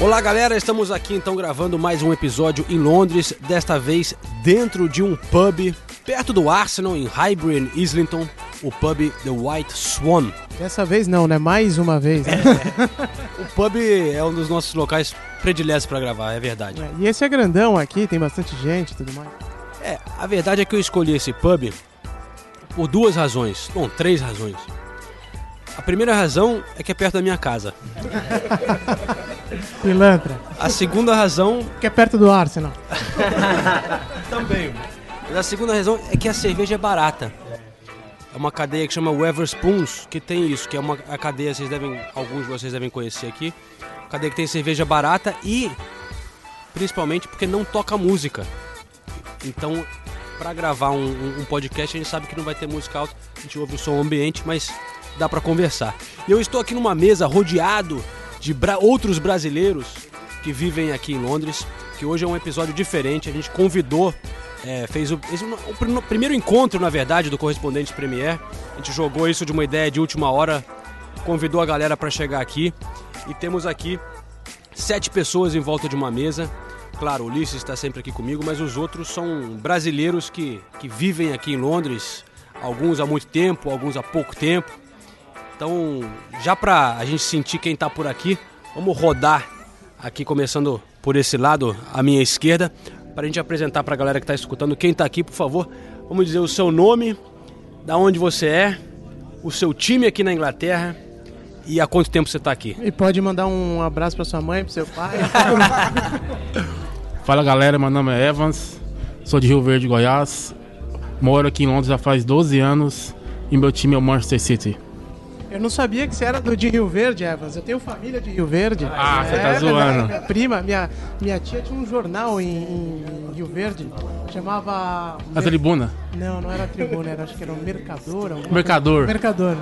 Olá galera, estamos aqui então gravando mais um episódio em Londres, desta vez dentro de um pub perto do Arsenal em Highbury, Islington, o pub The White Swan. Dessa vez não, né? Mais uma vez. Né? O pub é um dos nossos locais prediletos para gravar, é verdade. É, E esse é grandão aqui, tem bastante gente e tudo mais. É, a verdade é que eu escolhi esse pub por duas razões, bom, três razões. A primeira razão é que é perto da minha casa. Pilantra, A segunda razão que é perto do Arsenal. Também. Mas a segunda razão é que a cerveja é barata. É uma cadeia que chama Weatherspoons, que tem isso, que é uma a cadeia, vocês devem, alguns de vocês devem conhecer aqui. Cadeia que tem cerveja barata e principalmente porque não toca música. Então, para gravar um, um- um podcast, a gente sabe que não vai ter música alta, a gente ouve o som ambiente, mas dá para conversar. Eu estou aqui numa mesa rodeado de bra- outros brasileiros que vivem aqui em Londres, que hoje é um episódio diferente. A gente convidou, é, fez o, o prim- primeiro encontro, na verdade, do Correspondente Premier. A gente jogou isso de uma ideia de última hora, convidou a galera para chegar aqui e temos aqui sete pessoas em volta de uma mesa. Claro, o Ulisses está sempre aqui comigo, mas os outros são brasileiros que, que vivem aqui em Londres, alguns há muito tempo, alguns há pouco tempo. Então, já pra a gente sentir quem tá por aqui, vamos rodar aqui, começando por esse lado, à minha esquerda, pra gente apresentar pra galera que tá escutando quem tá aqui, por favor. Vamos dizer o seu nome, da onde você é, o seu time aqui na Inglaterra e há quanto tempo você tá aqui. E pode mandar um abraço pra sua mãe, pro seu pai. Fala galera, meu nome é Evans, sou de Rio Verde, Goiás. Moro aqui em Londres já faz 12 anos e meu time é o Manchester City. Eu não sabia que você era do de Rio Verde, Evans. Eu tenho família de Rio Verde. Ah, você tá É, zoando. Minha prima, minha, minha tia tinha um jornal em, em Rio Verde. Chamava. A tribuna, Não, não era tribuna, era, acho que era o Mercador. Mercador. coisa- Mercador.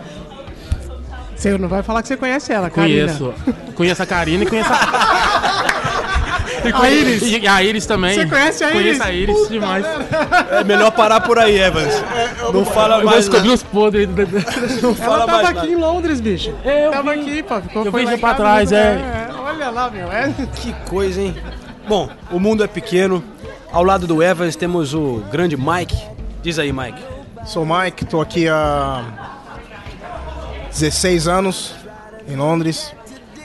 Você não vai falar que você conhece ela, Karina. Conheço. Conheço a Karina e conheço a... E A Iris. E a Iris também. Você conhece a Iris? Conheço a Iris Puta demais. É melhor parar por aí, Evans. Não fala Eu vou descobrir os podres. Não Ela tava aqui em Londres, bicho. Eu tava vi. aqui, pô. Ficou, Eu em pra trás, viu? é. Olha lá, meu. É. Que coisa, hein? Bom, o mundo é pequeno. Ao lado do Evans temos o grande Mike. Diz aí, Mike. Sou o Mike, tô aqui há 16 anos em Londres.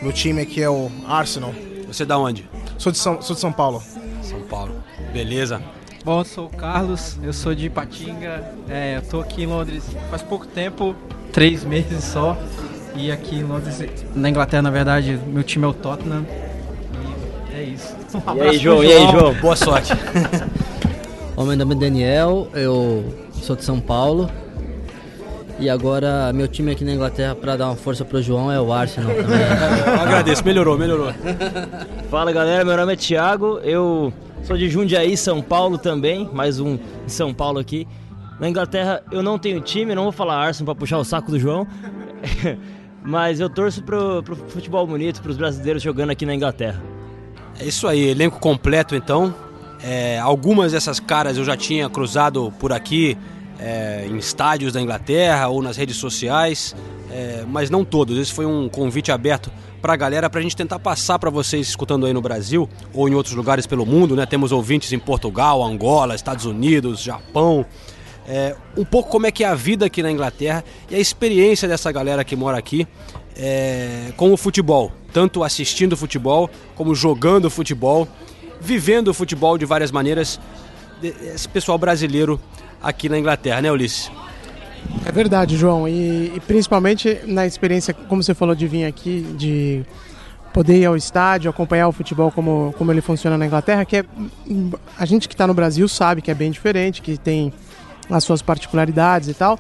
Meu time aqui é o Arsenal. Você da onde? Sou de São, sou de São Paulo. São Paulo. Beleza. Bom, eu sou o Carlos, eu sou de Ipatinga, é, eu tô aqui em Londres faz pouco tempo, três meses só, e aqui em Londres, na Inglaterra, na verdade, meu time é o Tottenham, e é isso. Um E aí, João? E aí, João? Boa sorte. Bom, meu nome é Daniel, eu sou de São Paulo. E agora, meu time aqui na Inglaterra, pra dar uma força pro João, é o Arsenal agradeço, melhorou, melhorou. Fala galera, meu nome é Thiago, eu sou de Jundiaí, São Paulo também, mais um de São Paulo aqui. Na Inglaterra eu não tenho time, não vou falar Arsenal pra puxar o saco do João, mas eu torço pro, pro futebol bonito, pros brasileiros jogando aqui na Inglaterra. É isso aí, elenco completo então. É, algumas dessas caras eu já tinha cruzado por aqui é, em estádios da Inglaterra ou nas redes sociais, é, mas não todos. Esse foi um convite aberto para a galera para a gente tentar passar para vocês escutando aí no Brasil ou em outros lugares pelo mundo, né? Temos ouvintes em Portugal, Angola, Estados Unidos, Japão. É, um pouco como é que é a vida aqui na Inglaterra e a experiência dessa galera que mora aqui é, com o futebol, tanto assistindo futebol como jogando futebol, vivendo futebol de várias maneiras. Esse pessoal brasileiro aqui na Inglaterra, né, Ulisses? É verdade, João. E, e principalmente na experiência, como você falou, de vir aqui, de poder ir ao estádio, acompanhar o futebol como, como ele funciona na Inglaterra, que é a gente que está no Brasil sabe que é bem diferente, que tem as suas particularidades e tal.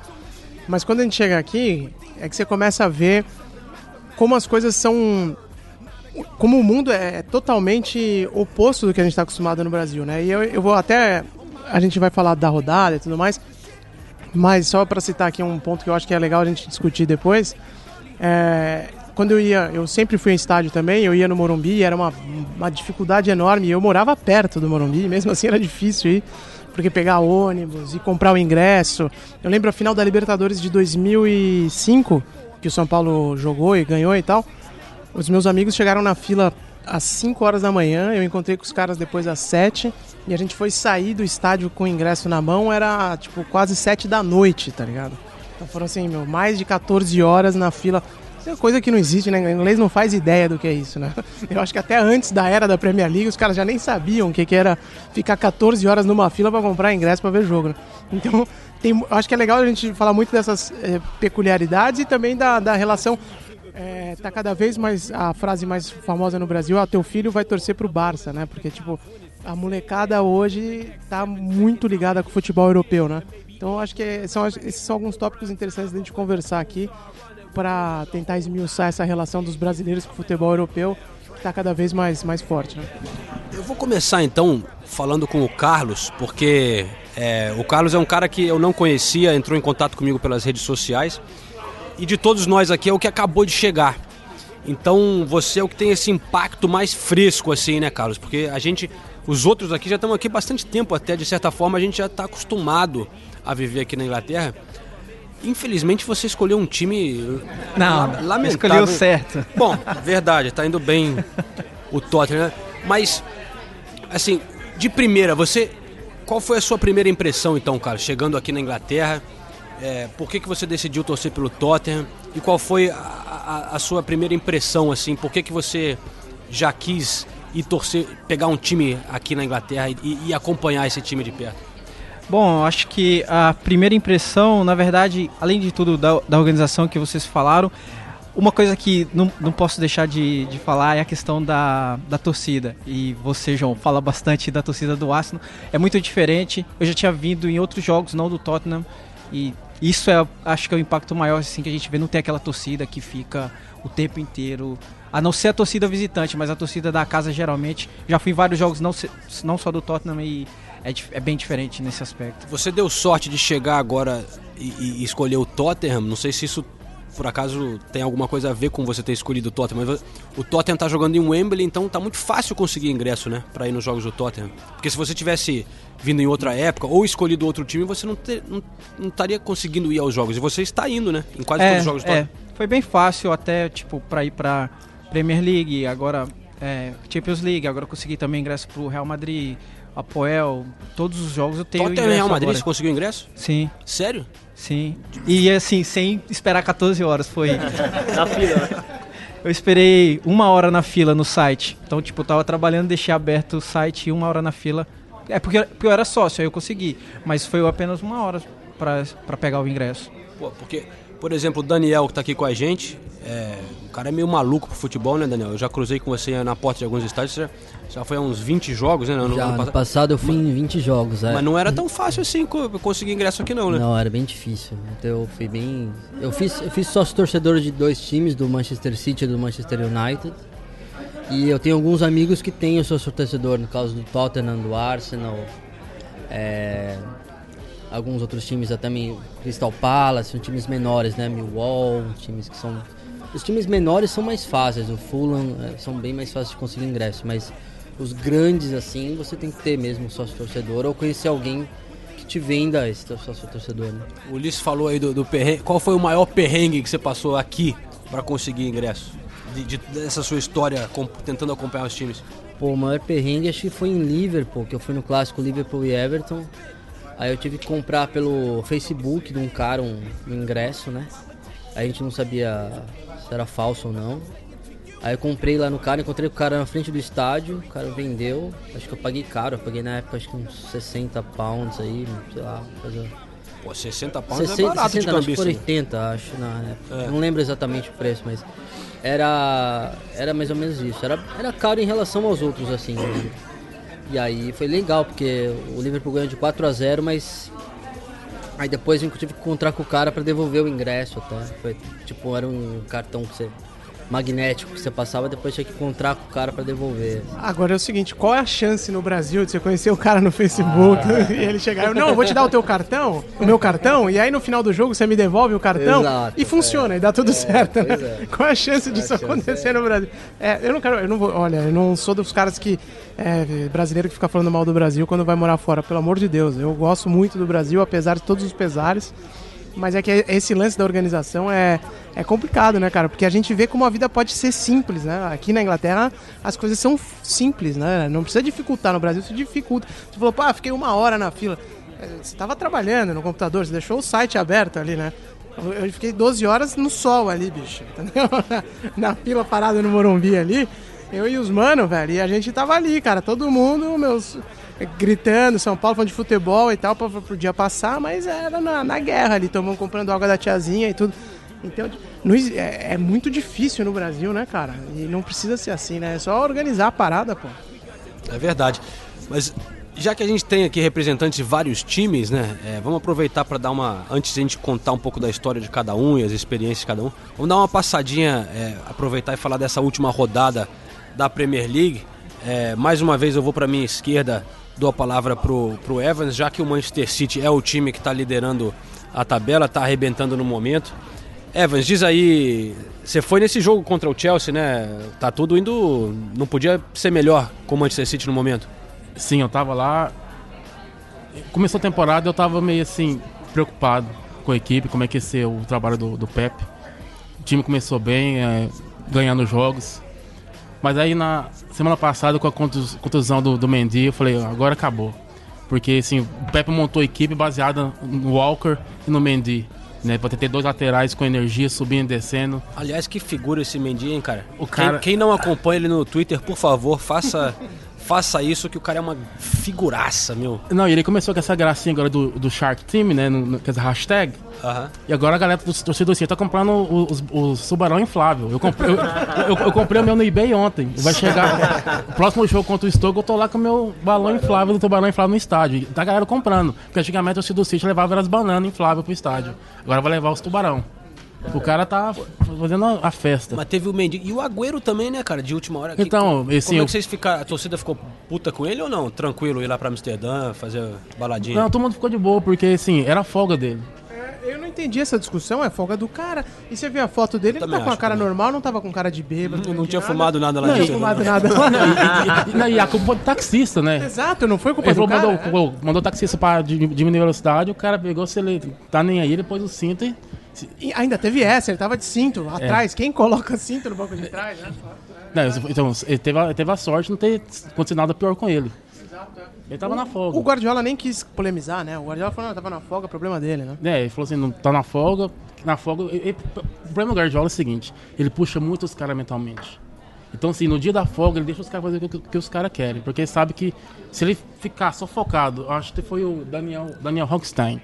Mas quando a gente chega aqui, é que você começa a ver como as coisas são. Como o mundo é totalmente oposto do que a gente está acostumado no Brasil, né? E eu, eu vou até. A gente vai falar da rodada e tudo mais, mas só para citar aqui um ponto que eu acho que é legal a gente discutir depois. É, quando eu ia, eu sempre fui em estádio também, eu ia no Morumbi, era uma, uma dificuldade enorme. Eu morava perto do Morumbi, mesmo assim era difícil ir, porque pegar ônibus e comprar o ingresso. Eu lembro a final da Libertadores de 2005, que o São Paulo jogou e ganhou e tal. Os meus amigos chegaram na fila às 5 horas da manhã, eu encontrei com os caras depois às 7 e a gente foi sair do estádio com o ingresso na mão, era tipo quase 7 da noite, tá ligado? Então foram assim, meu, mais de 14 horas na fila. Isso é coisa que não existe, né? O inglês não faz ideia do que é isso, né? Eu acho que até antes da era da Premier League, os caras já nem sabiam o que, que era ficar 14 horas numa fila para comprar ingresso para ver jogo, né? Então, tem, acho que é legal a gente falar muito dessas é, peculiaridades e também da, da relação é, tá cada vez mais a frase mais famosa no Brasil, ah, teu filho vai torcer pro Barça, né? Porque tipo, a molecada hoje tá muito ligada com o futebol europeu, né? Então acho que são, esses são alguns tópicos interessantes da gente conversar aqui para tentar esmiuçar essa relação dos brasileiros com o futebol europeu, que está cada vez mais, mais forte, né? Eu vou começar então falando com o Carlos, porque é, o Carlos é um cara que eu não conhecia, entrou em contato comigo pelas redes sociais e de todos nós aqui é o que acabou de chegar. Então você é o que tem esse impacto mais fresco assim, né, Carlos? Porque a gente, os outros aqui já estão aqui bastante tempo até, de certa forma a gente já está acostumado a viver aqui na Inglaterra. Infelizmente você escolheu um time Não, lamentável. escolheu certo. Bom, verdade, tá indo bem o Tottenham, né? Mas assim, de primeira, você qual foi a sua primeira impressão então, cara, chegando aqui na Inglaterra? É, por que, que você decidiu torcer pelo Tottenham? E qual foi a, a, a sua primeira impressão, assim? Por que, que você já quis ir torcer, pegar um time aqui na Inglaterra e, e acompanhar esse time de perto? Bom, acho que a primeira impressão, na verdade, além de tudo da, da organização que vocês falaram, uma coisa que não, não posso deixar de, de falar é a questão da, da torcida. E você, João, fala bastante da torcida do Arsenal. É muito diferente. Eu já tinha vindo em outros jogos, não do Tottenham. E isso é, acho que é o impacto maior assim, que a gente vê. Não tem aquela torcida que fica o tempo inteiro. A não ser a torcida visitante, mas a torcida da casa geralmente. Já fui em vários jogos, não, não só do Tottenham, e é, é bem diferente nesse aspecto. Você deu sorte de chegar agora e, e escolher o Tottenham. Não sei se isso por acaso tem alguma coisa a ver com você ter escolhido o Tottenham, mas o Tottenham tá jogando em Wembley, então tá muito fácil conseguir ingresso, né, para ir nos jogos do Tottenham. Porque se você tivesse vindo em outra época ou escolhido outro time, você não, ter, não, não estaria conseguindo ir aos jogos. E você está indo, né, em quase todos os jogos do é, Tottenham. foi bem fácil até, tipo, pra ir pra Premier League, agora é, Champions League, agora consegui também ingresso pro Real Madrid, Apoel, todos os jogos eu tenho Tottenham Real Madrid, agora. você conseguiu ingresso? Sim, Sério? sim. E assim, sem esperar 14 horas, foi... Na fila, né? Eu esperei uma hora na fila no site. Então, tipo, eu tava trabalhando, deixei aberto o site e uma hora na fila. É porque, porque eu era sócio, aí eu consegui. Mas foi apenas uma hora pra pegar o ingresso. Pô, porque, por exemplo, o Daniel que tá aqui com a gente, é, o cara é meio maluco pro futebol, né, Daniel? Eu já cruzei com você na porta de alguns estádios, já, já foi a uns 20 jogos, né? no Já, ano no passado. passado eu fui em 20 jogos, é. Mas não era tão fácil assim co- conseguir ingresso aqui não, né? Não, era bem difícil. Então eu fui bem. Eu fiz, eu fiz sócio torcedor de dois times, do Manchester City e do Manchester United. E eu tenho alguns amigos que têm o sócio torcedor, no caso do Tottenham, do Arsenal, é, alguns outros times até meio Crystal Palace, são times menores, né? Millwall, times que são. Os times menores são mais fáceis, o Fulham é, são bem mais fáceis de conseguir ingresso, mas os grandes assim você tem que ter mesmo sócio torcedor ou conhecer alguém que te venda esse sócio torcedor, né? O Ulisses falou aí do, do perrengue. Qual foi o maior perrengue que você passou aqui pra conseguir ingresso? De, de- dessa sua história com- tentando acompanhar os times. Pô, o maior perrengue acho que foi em Liverpool, que eu fui no clássico Liverpool e Everton. Aí eu tive que comprar pelo Facebook de um cara um, um ingresso, né? Aí a gente não sabia se era falso ou não. Aí eu comprei lá no cara, encontrei o cara na frente do estádio, o cara vendeu, acho que eu paguei caro, eu paguei na época acho que uns 60 pounds aí, sei lá, coisa. Pô, 60 pounds 60, é barato 60, de não, acho que cambista. foram 80, acho, na época. É. Não lembro exatamente o preço, mas era era mais ou menos isso. Era, era caro em relação aos outros, assim. E aí foi legal, porque o Liverpool ganhou de 4 a 0 mas aí depois eu tive que encontrar com o cara para devolver o ingresso até. Foi, tipo, era um cartão que você magnético que você passava, depois tinha que encontrar com o cara pra devolver. Agora é o seguinte, qual é a chance no Brasil de você conhecer o cara no Facebook e ele chegar, não, eu vou te dar o teu cartão, o meu cartão, e aí no final do jogo você me devolve o cartão Exato, e funciona, e dá tudo certo. né? é. Qual é a chance disso chance, acontecer no Brasil? É, eu não quero, eu não vou, olha, eu não sou dos caras que é, brasileiro que fica falando mal do Brasil quando vai morar fora, pelo amor de Deus. Eu gosto muito do Brasil, apesar de todos os pesares. Mas é que esse lance da organização é, é complicado, né, cara? Porque a gente vê como a vida pode ser simples, né? Aqui na Inglaterra as coisas são simples, né? Não precisa dificultar. No Brasil se dificulta. Você falou, pá, fiquei uma hora na fila. É, Você estava trabalhando no computador, você deixou o site aberto ali, né? Eu fiquei 12 horas no sol ali, bicho, entendeu? Na fila parada no Morumbi ali. Eu e os mano, velho, e a gente tava ali, cara, todo mundo, meus, gritando, São Paulo falando de futebol e tal, pra, pro dia passar, mas era na, na guerra ali, tomando, comprando água da tiazinha e tudo. Então, é, é muito difícil no Brasil, né, cara? E não precisa ser assim, né? É só organizar a parada, pô. É verdade. Mas já que a gente tem aqui representantes de vários times, né? é, vamos aproveitar para dar uma. Antes de a gente contar um pouco da história de cada um e as experiências de cada um, vamos dar uma passadinha, é, aproveitar e falar dessa última rodada da Premier League. É, mais uma vez eu vou para minha esquerda, dou a palavra pro, pro Evans, já que o Manchester City é o time que está liderando a tabela, está arrebentando no momento. Evans, diz aí, você foi nesse jogo contra o Chelsea, né? Tá tudo indo. Não podia ser melhor com o Manchester City no momento. Sim, eu tava lá. Começou a temporada eu tava meio assim, preocupado com a equipe, como é que ia ser o trabalho do, do Pep. O time começou bem, é, ganhando jogos. Mas aí na semana passada, com a contus- contusão do, do Mendy, eu falei, agora acabou. Porque assim, o Pep montou a equipe baseada no Walker e no Mendy. Né, pra ter dois laterais com energia, subindo e descendo. Aliás, que figura esse Mendy, hein, cara? O Quem- cara- Quem, não acompanha ele no Twitter, por favor, faça, faça isso, que o cara é uma figuraça, meu. Não, e ele começou com essa gracinha agora do, do Shark Team, né? No, no, com essa hashtag. Aham. E agora a galera do torcedor City tá comprando o- os, os tubarão inflável. Eu comprei, eu, eu- eu comprei o meu no eBay ontem. Vai chegar. O próximo jogo contra o Stoke, eu tô lá com o meu balão inflável do tubarão inflável no estádio. E tá a galera comprando. Porque antigamente o torcedor City levava as bananas infláveis pro estádio. Agora vai levar os tubarão. O cara tá fazendo a, festa. Mas teve o Mendy. E o Agüero também, né, cara, de última hora. Que- Então, como esse é eu- que vocês ficaram. A torcida ficou puta com ele ou não? Tranquilo, ir lá pra Amsterdã, fazer baladinha? Não, todo mundo ficou de boa, porque assim, era a folga dele. Eu não entendi essa discussão, é folga do cara. E você vê a foto dele, ele tá com a cara também. normal, não tava com cara de bêbado. Não de tinha nada. fumado nada lá Não tinha fumado nada. E, e- e- e a culpa foi do taxista, né? Exato, não foi culpa Ele do cara. mandou, pô, mandou o taxista pra di- diminuir a velocidade, o cara pegou, se ele tá nem aí, ele pôs o cinto e. E ainda teve essa, ele tava de cinto É. atrás. Quem coloca cinto no banco de trás, né? Não, então, ele teve, a, teve a sorte de não ter acontecido nada pior com ele. Ele tava na folga. O Guardiola nem quis polemizar, né? O Guardiola falou, não, tava na folga, problema dele, né? É, ele falou assim, não tá na folga. Na folga. ele- ele- o problema do Guardiola é o seguinte, ele puxa muito os caras mentalmente. Então, assim, no dia da folga, ele deixa os caras fazer o que, que os caras querem. Porque ele sabe que se ele ficar só focado, acho que foi o Daniel, Daniel Hockstein.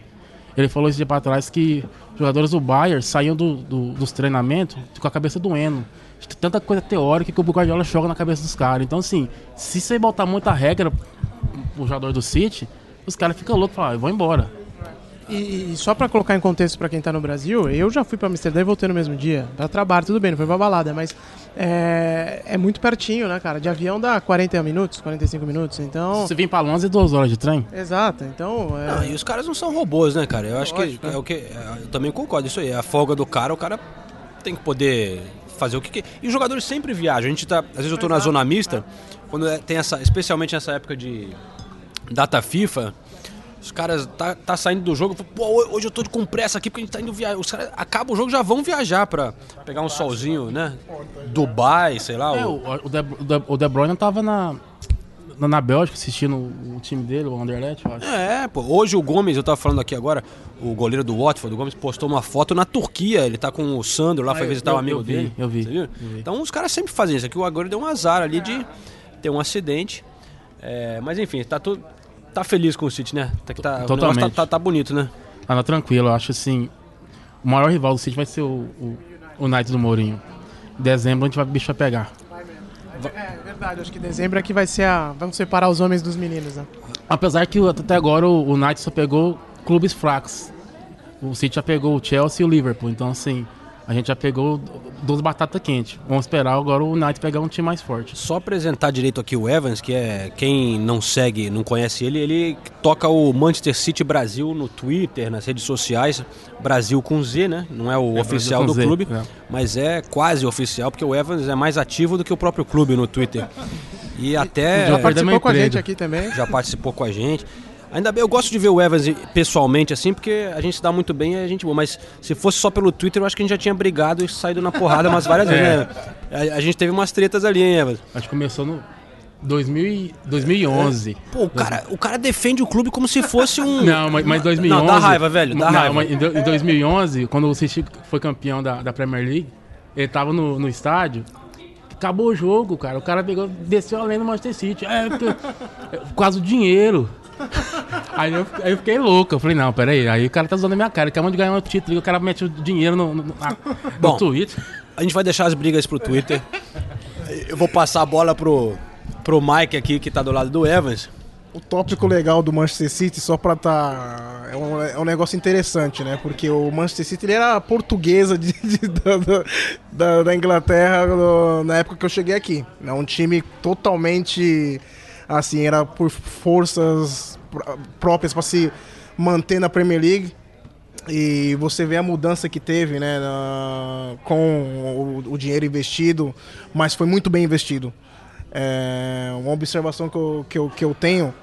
Ele falou esse dia pra trás que jogadores do Bayern saíam do, do- dos treinamentos com a cabeça doendo. Tanta coisa teórica que o Guardiola joga na cabeça dos caras. Então, assim, se você botar muita regra pro jogador do City, os caras ficam loucos e falam, ah, vou embora. E, e só pra colocar em contexto pra quem tá no Brasil, eu já fui pra Amsterdã e voltei no mesmo dia. Pra trabalho, tudo bem, não foi pra balada, mas é, é muito pertinho, né, cara? De avião dá 40 minutos, 45 minutos, então... Você vir pra Londres, é duas horas de trem. Exato, então... é- Não, e os caras não são robôs, né, cara? Eu acho que Lógico, é o que. é, Eu também concordo isso aí. A folga do cara, o cara tem que poder fazer o que quer. E os jogadores sempre viajam. A gente tá. Às vezes eu tô na zona mista, quando é- tem essa. Especialmente nessa época de data FIFA. Os caras tá, tá saindo do jogo, pô, hoje eu tô com pressa aqui porque a gente tá indo viajar. Os caras acabam o jogo já vão viajar pra pegar um solzinho, né? Dubai, sei lá. É, o- o, de, o De- Bruyne tava na, na, Bélgica assistindo o, time dele, o Anderlecht, eu acho. É, pô. Hoje o Gomes, eu tava falando aqui agora, o goleiro do Watford, o Gomes postou uma foto na Turquia. Ele tá com o Sandro lá, foi eu- visitar o eu- amigo eu vi, dele. eu vi, Você viu? eu vi. Então os caras sempre fazem isso. Aqui o agora deu um azar ali de ter um acidente. É, mas enfim, tá, tu, tá feliz com o City, né? Tá, que tá, o negócio Totalmente. tá, tá, tá bonito, né? Ah, não, tranquilo, eu acho assim. O maior rival do City vai ser o, o, o United do Mourinho. Em dezembro a gente vai o bicho vai pegar. É verdade, acho que dezembro aqui vai ser a... Vamos separar os homens dos meninos, né? Apesar que até agora o, o United só pegou clubes fracos. O City já pegou o Chelsea e o Liverpool. Então, assim, a gente já pegou duas batatas quentes. Vamos esperar agora o United pegar um time mais forte. Só apresentar direito aqui o Evans, que é quem não segue, não conhece ele, ele toca o Manchester City Brasil no Twitter, nas redes sociais, Brasil com Z, né? Não é o É, oficial do Z, clube, é. mas é quase oficial, porque o Evans é mais ativo do que o próprio clube no Twitter. E até Já participou com a gente aqui também. já participou com a gente. Ainda bem, eu gosto de ver o Evans pessoalmente, assim, porque a gente se dá muito bem e a gente boa. Mas se fosse só pelo Twitter, eu acho que a gente já tinha brigado e saído na porrada umas várias vezes, É. né? A, a gente teve umas tretas ali, hein, Evans? Acho que começou no 2000, e- 2011. Pô, o cara, o cara defende o clube como se fosse um. Não, mas, mas 2011... Não, dá raiva, velho, dá não, raiva. em do- em 2011, quando o City foi campeão da, da Premier League, ele tava no, no estádio, acabou o jogo, cara. O cara pegou, desceu além do Manchester City. É, porque- é, por causa do dinheiro. Aí eu, aí eu fiquei louco. Eu falei, não, peraí. Aí o cara tá zoando a minha cara. Ele acabou de ganhar um título e o cara mete o dinheiro no, no, na- no Bom, Twitter. A gente vai deixar as brigas pro Twitter. Eu vou passar a bola pro, pro Mike aqui, que tá do lado do Evans. O tópico legal do Manchester City, só pra tá. É um, é um negócio interessante, né? Porque o Manchester City ele era a portuguesa de, de- da, da- da, Inglaterra no- na época que eu cheguei aqui. É um time totalmente. Assim, era por forças próprias para se manter na Premier League. E você vê a mudança que teve, né, na- com o, o dinheiro investido, mas foi muito bem investido. É, uma observação que eu, que eu, que eu tenho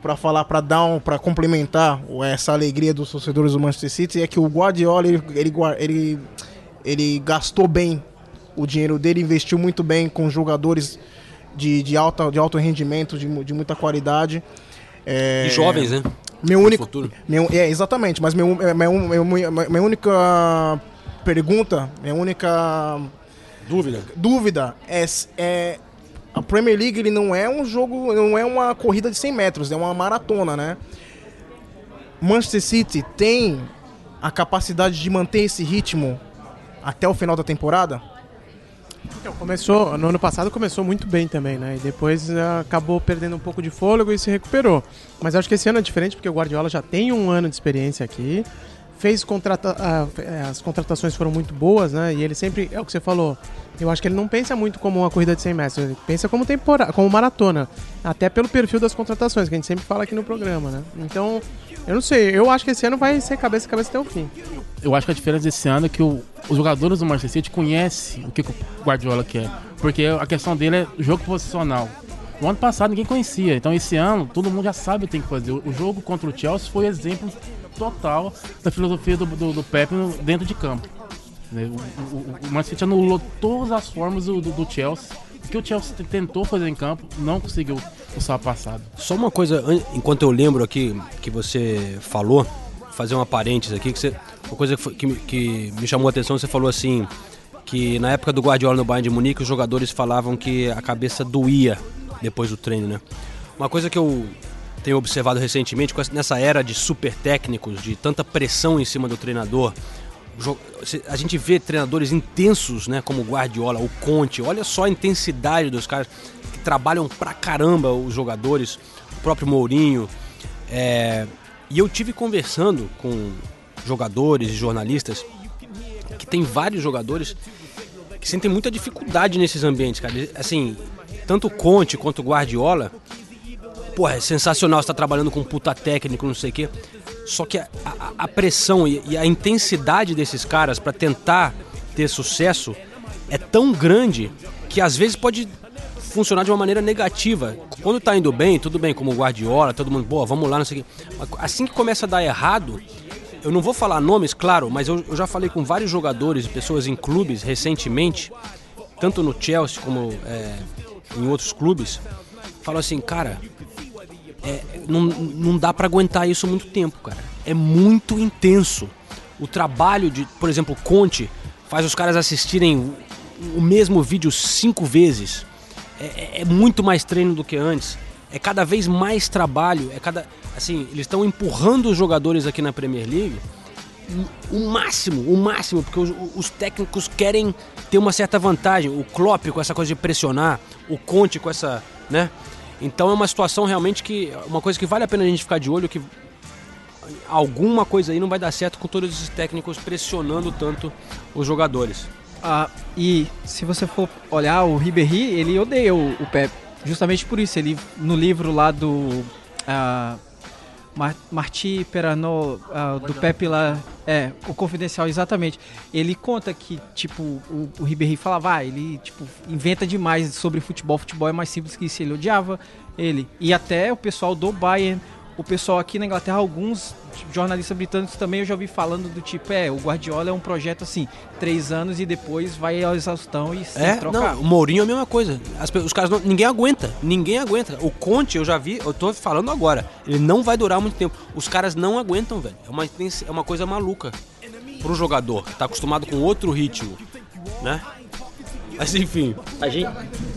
para falar, para dar, um, para complementar essa alegria dos torcedores do Manchester City é que o Guardiola ele, ele, ele, ele gastou bem o dinheiro dele, investiu muito bem com jogadores de, de, alta, de alto rendimento, de, de muita qualidade. É, E jovens, né? Meu Pro único. futuro. Meu, é, exatamente, mas meu, meu, meu, meu- minha única pergunta, minha única Dúvida. dúvida é, é a Premier League ele não é um jogo, não é uma corrida de 100 metros, é uma maratona, né? Manchester City tem a capacidade de manter esse ritmo até o final da temporada? Então, começou, no ano passado começou muito bem também, né? E depois ah, acabou perdendo um pouco de fôlego e se recuperou. Mas acho que esse ano é diferente porque o Guardiola já tem um ano de experiência aqui. Fez contrata ah, eh, as contratações foram muito boas, né? E ele sempre, é o que você falou, eu acho que ele não pensa muito como uma corrida de 100 metros, ele pensa como temporada, como maratona. Até pelo perfil das contratações, que a gente sempre fala aqui no programa, né? Então, eu não sei, eu acho que esse ano vai ser cabeça a cabeça até o fim. Eu acho que a diferença desse ano é que o- os jogadores do Manchester City conhecem o que, que o Guardiola quer. Porque a questão dele é jogo posicional. No ano passado ninguém conhecia, então esse ano todo mundo já sabe o que tem que fazer. O o jogo contra o Chelsea foi exemplo total da filosofia do, do, do Pep dentro de campo. né? O, o, o Manchester City anulou todas as formas do, do, do Chelsea. O que o Chelsea tentou fazer em campo não conseguiu no sábado passado. Só uma coisa, an- enquanto eu lembro aqui que você falou, fazer uma parênteses aqui, que você, uma coisa que, que me- chamou a atenção, você falou assim, que na época do Guardiola no Bayern de Munique, os jogadores falavam que a cabeça doía depois do treino, né? Uma coisa que eu tenho observado recentemente, nessa era de super técnicos, de tanta pressão em cima do treinador, o a gente vê treinadores intensos, né, como Guardiola, o Conte, olha só a intensidade dos caras que trabalham pra caramba os jogadores, o próprio Mourinho. é, e eu tive conversando com jogadores e jornalistas que tem vários jogadores que sentem muita dificuldade nesses ambientes, cara. Assim, tanto Conte quanto o Guardiola, porra, é sensacional, você tá trabalhando com um puta técnico, não sei o quê. Só que a, a- a pressão e, e a intensidade desses caras pra tentar ter sucesso é tão grande que às vezes pode funcionar de uma maneira negativa. Quando tá indo bem, tudo bem, como Guardiola, todo mundo, boa, vamos lá, não sei o quê. Assim que começa a dar errado, eu não vou falar nomes, claro, mas eu, eu já falei com vários jogadores e pessoas em clubes recentemente, tanto no Chelsea como é, em outros clubes, falam assim, cara, é, não, não dá pra aguentar isso muito tempo, cara. É muito intenso. O trabalho de, por exemplo, Conte faz os caras assistirem o, o mesmo vídeo cinco vezes. É, é- é muito mais treino do que antes. É cada vez mais trabalho. É cada, assim, eles estão empurrando os jogadores aqui na Premier League o máximo, o máximo, porque os, os técnicos querem ter uma certa vantagem. O Klopp com essa coisa de pressionar, o Conte com essa, né? Então é uma situação realmente que uma coisa que vale a pena a gente ficar de olho que alguma coisa aí não vai dar certo com todos esses técnicos pressionando tanto os jogadores. Ah, e se você for olhar o Ribéry, ele odeia o, o Pep. Justamente por isso, ele no livro lá do ah, Marti Perano, ah, do Pepe lá, é, o Confidencial, exatamente. Ele conta que, tipo, o, o Ribéry falava, ah, ele, tipo, inventa demais sobre futebol, futebol é mais simples que isso, ele odiava ele. E até o pessoal do Bayern, o pessoal aqui na Inglaterra, alguns jornalistas britânicos também eu já ouvi falando do tipo, é, o Guardiola é um projeto assim, três anos e depois vai à exaustão e se É, trocar. não, o Mourinho é a mesma coisa. As os caras não, ninguém aguenta, ninguém aguenta. O Conte eu já vi, eu tô falando agora, ele não vai durar muito tempo. Os caras não aguentam, velho. É uma, é uma coisa maluca pro jogador que tá acostumado com outro ritmo, né? Mas enfim, A gente,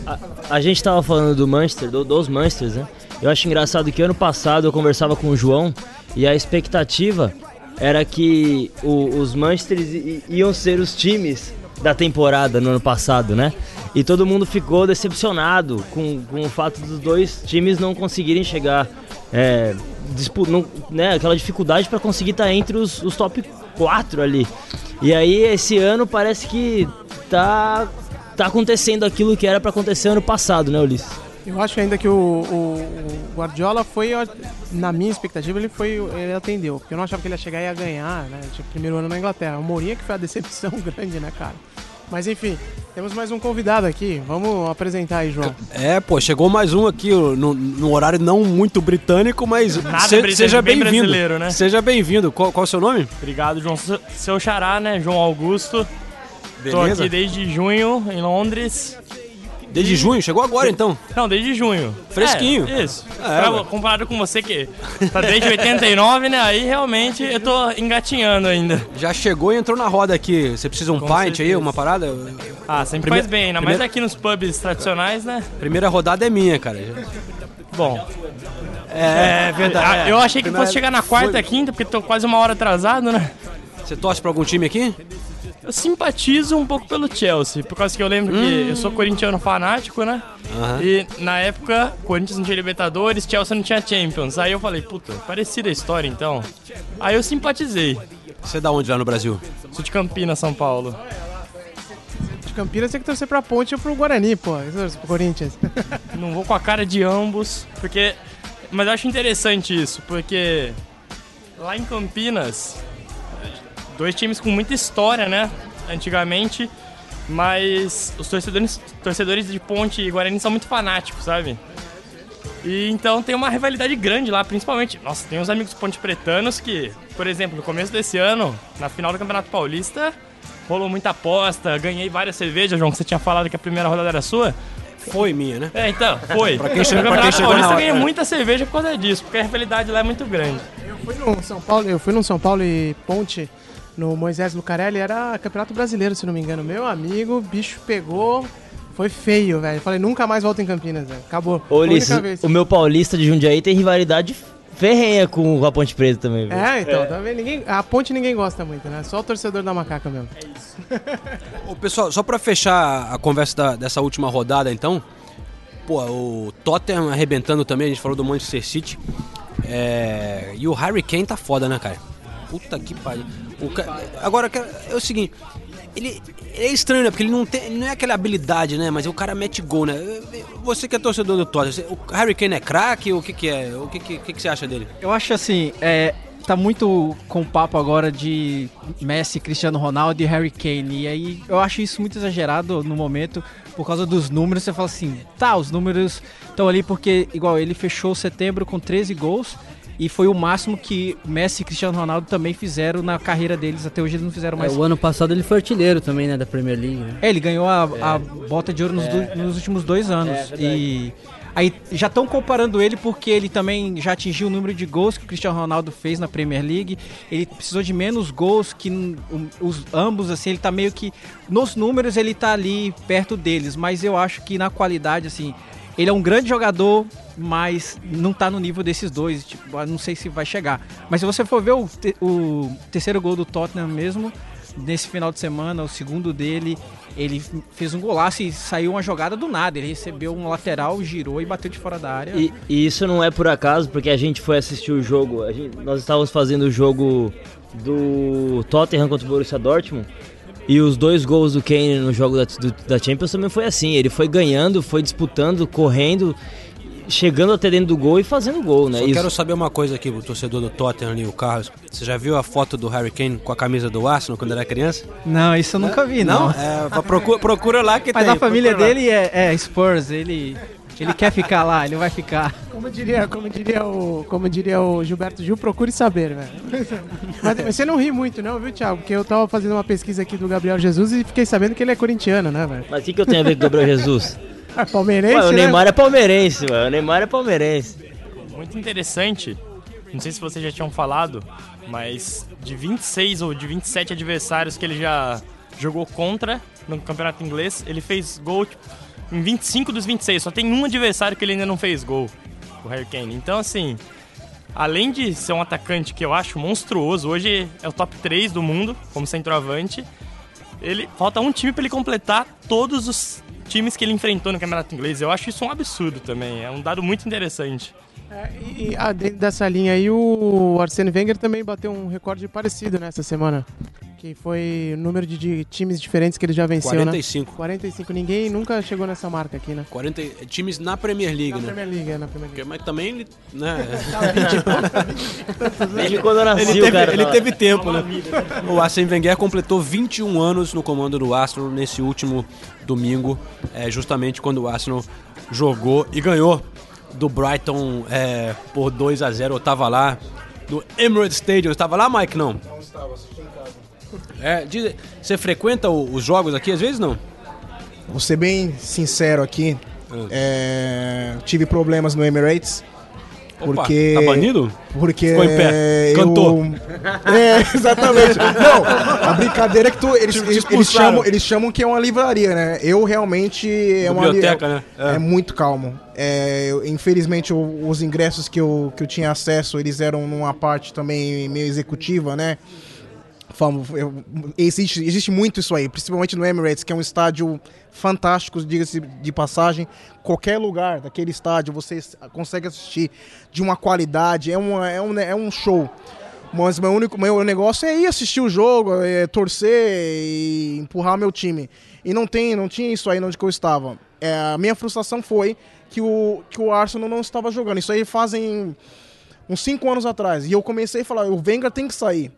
a, a gente tava falando do Manchester, do- dos Manchesters, né? Eu acho engraçado que ano passado eu conversava com o João e a expectativa era que o- os Manchesters i- iam ser os times da temporada no ano passado, né? E todo mundo ficou decepcionado com, com o fato dos dois times não conseguirem chegar, é, não- né, aquela dificuldade para conseguir estar entre os, os top 4 ali. E aí esse ano parece que tá tá acontecendo aquilo que era pra acontecer ano passado, né, Ulisses? Eu acho ainda que o, o- o Guardiola foi, na minha expectativa, ele foi, ele atendeu. Porque eu não achava que ele ia chegar e ia ganhar, né? Tipo, primeiro ano na Inglaterra. O Mourinho que foi a decepção grande, né, cara? Mas enfim, temos mais um convidado aqui. Vamos apresentar aí, João. é, pô, chegou mais um aqui no, no horário não muito britânico, mas Nada se- britânico, seja bem bem-vindo. brasileiro, né? Seja bem-vindo. Qual, qual é o seu nome? Obrigado, João. Seu- xará, né? João Augusto. Tô Beleza? aqui desde junho em Londres. Desde junho? Chegou agora então? Não, desde junho. Fresquinho. É, isso. É, Pra- ué. comparado com você que tá desde 89, né? Aí realmente eu tô engatinhando ainda. Já chegou e entrou na roda aqui. Você precisa um Com pint aí, certeza. uma parada? Ah, sempre faz bem, ainda mais aqui nos pubs tradicionais, né? Primeira rodada é minha, cara. Bom. É, verdade. Ah, Eu achei que Primeira- fosse chegar na quarta, quinta, porque tô quase uma hora atrasado, né? Você torce pra algum time aqui? Eu simpatizo um pouco pelo Chelsea, por causa que eu lembro que eu sou corintiano fanático, né? Aham. E na época, Corinthians não tinha Libertadores, Chelsea não tinha Champions. Aí eu falei, puta, parecida a história então. Aí eu simpatizei. Você é da onde lá no Brasil? Sou de Campinas, São Paulo. De Campinas tem que torcer pra Ponte ou pro Guarani, pô. Pro Corinthians. Não vou com a cara de ambos, porque. Mas eu acho interessante isso, porque lá em Campinas, dois times com muita história, né? Antigamente, mas os torcedores, torcedores de Ponte e Guarani são muito fanáticos, sabe? E então tem uma rivalidade grande lá, principalmente. Nossa, tem uns amigos ponte pretanos que, por exemplo, no começo desse ano, na final do Campeonato Paulista, rolou muita aposta, ganhei várias cervejas, João, que você tinha falado que a primeira rodada era sua. Foi minha, né? É, então, foi. Pra quem no chegou- pra Campeonato quem chegou Paulista eu ganhei hora. muita cerveja por causa disso, porque a rivalidade lá é muito grande. Eu fui no São Paulo, eu fui no São Paulo e Ponte, no Moisés Lucarelli, era Campeonato Brasileiro, se não me engano. Meu amigo, o bicho pegou, foi feio, velho. Falei, nunca mais volto em Campinas, velho. Acabou. Ô, vez. o meu paulista de Jundiaí tem rivalidade ferrenha com a Ponte Preta também, velho. É, então, tá vendo? Ninguém, a Ponte ninguém gosta muito, né? Só o torcedor da macaca mesmo. Ô, pessoal, só pra fechar a conversa da- dessa última rodada, então. Pô, o Tottenham arrebentando também, a gente falou do Manchester City. É, E o Harry Kane tá foda, né, cara? Puta que pariu. Ca- Agora, é o seguinte. Ele, ele é estranho, né? Porque ele não, tem, ele não é aquela habilidade, né? Mas o cara mete gol, né? Você que é torcedor do Tottenham, o Harry Kane é craque? O que que é? O que que, que que você acha dele? Eu acho assim, é, tá muito com papo agora de Messi, Cristiano Ronaldo e Harry Kane. E aí eu acho isso muito exagerado no momento, por causa dos números. Você fala assim, tá, os números estão ali porque, igual, ele fechou setembro com 13 gols. E foi o máximo que Messi e Cristiano Ronaldo também fizeram na carreira deles. Até hoje eles não fizeram É, mais. o ano passado ele foi artilheiro também, né, da Premier League. Né? É, ele ganhou a, a bota de ouro nos, É. do- nos últimos dois anos. É, e aí já estão comparando ele porque ele também já atingiu o número de gols que o Cristiano Ronaldo fez na Premier League. Ele precisou de menos gols que os ambos, assim, ele tá meio que. Nos números ele tá ali perto deles, mas eu acho que na qualidade, assim. Ele é um grande jogador, mas não tá no nível desses dois. Tipo, não sei se vai chegar. Mas se você for ver o, te- o terceiro gol do Tottenham mesmo, nesse final de semana, o segundo dele, ele fez um golaço e saiu uma jogada do nada. Ele recebeu um lateral, girou e bateu de fora da área. E, e isso não é por acaso, porque a gente foi assistir o jogo. gente- nós estávamos fazendo o jogo do Tottenham contra o Borussia Dortmund. E os dois gols do Kane no jogo da, do- da Champions também foi assim. Ele foi ganhando, foi disputando, correndo, chegando até dentro do gol e fazendo gol, né? Só Isso- quero saber uma coisa aqui, o torcedor do Tottenham ali, o Carlos. Você já viu a foto do Harry Kane com a camisa do Arsenal quando era criança? Não, isso eu nunca vi, não. É, procura, procura lá que Mas tem. a família dele é, é Spurs, ele, ele quer ficar lá, ele vai ficar. Como diria, como diria o, como diria o Gilberto Gil, procure saber, velho. Mas, mas você não ri muito, não, viu, Thiago? Porque eu tava fazendo uma pesquisa aqui do Gabriel Jesus e fiquei sabendo que ele é corintiano, né, velho? Mas o que, que eu tenho a ver com o Gabriel Jesus? É palmeirense, Ué, o né? Neymar é palmeirense, ué, o Neymar é palmeirense. Muito interessante. Não sei se vocês já tinham falado, mas de 26 ou de 27 adversários que ele já jogou contra no campeonato inglês, ele fez gol tipo, em 25 dos 26. Só tem um adversário que ele ainda não fez gol, o Harry Kane. Então, assim, além de ser um atacante que eu acho monstruoso, hoje é o top 3 do mundo como centroavante. Ele falta um time para ele completar todos os times que ele enfrentou no campeonato inglês. Eu acho isso um absurdo também. É um dado muito interessante. E ah, dentro dessa linha aí, o Arsene Wenger também bateu um recorde parecido nessa semana. Que foi o número de, de times diferentes que ele já venceu, 45. né? 45. Ninguém nunca chegou nessa marca aqui, né? 40 times na Premier League, Na né? Premier League, é, na Premier Porque- Mas também ele. Né? Desde quando eu nasci, ele o teve, cara ele tá- teve tempo, né? O Arsene Wenger completou 21 anos no comando do Arsenal nesse último domingo, é, justamente quando o Arsenal jogou e ganhou do Brighton é, por 2 a 0 Eu tava lá no Emirates Stadium. Eu estava lá, Mike? Não. Não estava, assisti em casa. É, diz- você frequenta o- os jogos aqui às vezes não? Vou ser bem sincero aqui. é, tive problemas no Emirates. Opa, porque. tá banido? Porque. Ficou em pé. eu- Cantou. É, exatamente. Não, a brincadeira é que tu, eles, eles, eles chamam, eles chamam que é uma livraria, né? Eu realmente. É uma li- Biblioteca, é, né? É. É muito calmo. É, eu- infelizmente, os ingressos que eu, que eu tinha acesso, eles eram numa parte também meio executiva, né? Existe, existe muito isso aí, principalmente no Emirates, que é um estádio fantástico, diga-se de passagem. Qualquer lugar daquele estádio você consegue assistir de uma qualidade, é, uma, é, um, é um show. Mas meu único meu negócio é ir assistir o jogo, é torcer e empurrar meu time. E não tem, não tinha isso aí onde eu estava. É, a minha frustração foi que o, que o Arsenal não estava jogando. Isso aí fazem uns 5 anos atrás. E eu comecei a falar, o Wenger tem que sair.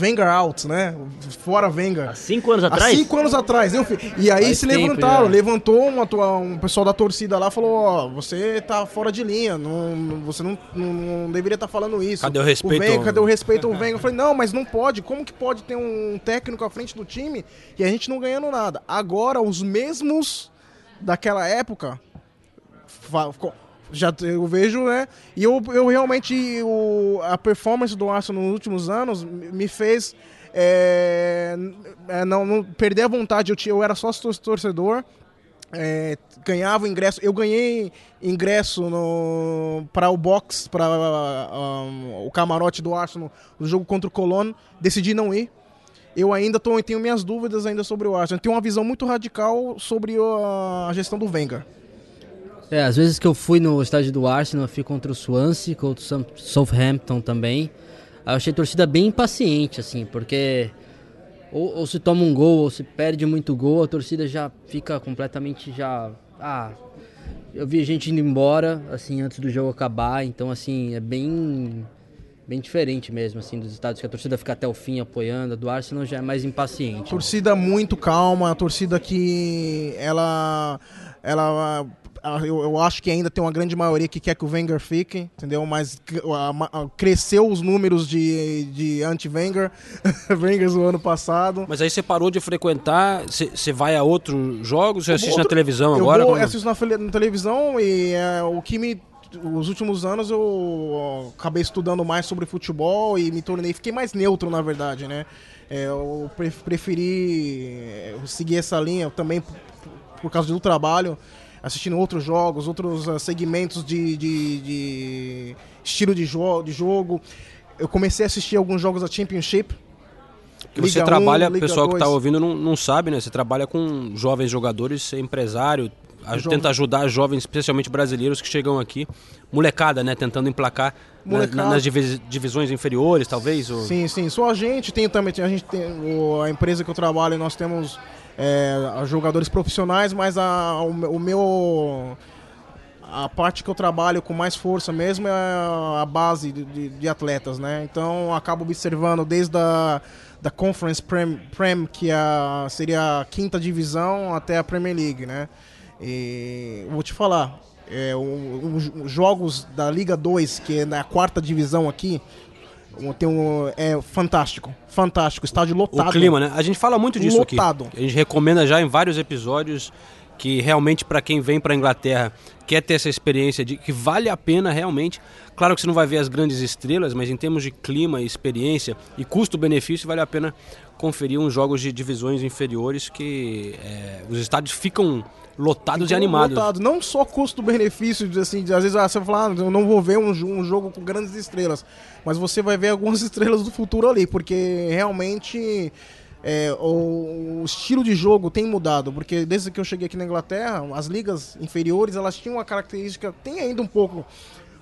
Wenger out, né? Fora Wenger. Há cinco anos atrás? Há cinco anos atrás. Eu, fi- e aí Faz se tempo levantaram, já. levantou uma, um pessoal da torcida lá falou, ó, você tá fora de linha, não, você não, não, não deveria estar falando isso. Cadê o respeito Wenger, ao- cadê o respeito ao Wenger? Eu falei, não, mas não pode. Como que pode ter um técnico à frente do time e a gente não ganhando nada? Agora, os mesmos daquela época já eu vejo, né? E eu, eu realmente o, a performance do Arsenal nos últimos anos me fez é, é, não, não perder a vontade. Eu, tinha, eu era só tor- torcedor, é, ganhava ingresso. Eu ganhei ingresso para o box, para o camarote do Arsenal no jogo contra o Cologne. Decidi não ir. Eu ainda tô, tenho minhas dúvidas ainda sobre o Arsenal. Eu tenho uma visão muito radical sobre a gestão do Wenger. É, às vezes que eu fui no estádio do Arsenal, eu fui contra o Swansea, contra o Southampton também. Eu achei a torcida bem impaciente, assim, porque ou, ou se toma um gol ou se perde muito gol, a torcida já fica completamente já. Ah, eu vi gente indo embora, assim, antes do jogo acabar, então, assim, é bem. Bem diferente mesmo, assim, dos estádios que a torcida fica até o fim apoiando. A do Arsenal já é mais impaciente. Torcida muito calma, a torcida que ela ela eu, eu acho que ainda tem uma grande maioria que quer que o Wenger fique, entendeu? Mas a- a- cresceu os números de, de anti-Wenger, Wenger do ano passado. Mas aí você parou de frequentar, você vai a outros jogos, você assiste na Outro- televisão eu agora? Como- eu assisto na, na televisão e é, o que me. Os últimos anos eu acabei estudando mais sobre futebol e me tornei. Fiquei mais neutro, na verdade, né? É, eu pre- preferi é, seguir essa linha também por causa do trabalho, assistindo outros jogos, outros ah, segmentos de, de- de estilo de, jo de jogo. Eu comecei a assistir alguns jogos da Championship. Que você Liga trabalha, um, o Liga pessoal que tá dois. ouvindo não, não sabe, né? Você trabalha com jovens jogadores, você é empresário, tenta ajudar jovens, especialmente brasileiros que chegam aqui, molecada, né? Tentando emplacar na- na- nas divis- divisões inferiores, talvez. Ou... Sim, sim. Só a gente tem também. A gente tem a empresa que eu trabalho, nós temos é, jogadores profissionais, mas a, o, o meu. A parte que eu trabalho com mais força mesmo é a base de, de- atletas, né? Então acabo observando desde a da Conference Prem, Prem que é a, seria a quinta divisão, até a Premier League, né? E vou te falar, é, jogos da Liga 2, que é na quarta divisão aqui, tem um, é fantástico, fantástico, estádio lotado. O clima, né? A gente fala muito disso Lotado. aqui. A gente recomenda já em vários episódios que realmente para quem vem para Inglaterra quer ter essa experiência de que vale a pena realmente. Claro que você não vai ver as grandes estrelas, mas em termos de clima, experiência e custo-benefício vale a pena conferir uns jogos de divisões inferiores que é, os estádios ficam lotados e animados. Lotado. Não só custo-benefício, de, assim, de, às vezes ah, você vai falar, ah, eu não vou ver um, um jogo com grandes estrelas, mas você vai ver algumas estrelas do futuro ali, porque realmente é, o, o estilo de jogo tem mudado, porque desde que eu cheguei aqui na Inglaterra, as ligas inferiores elas tinham uma característica, tem ainda um pouco,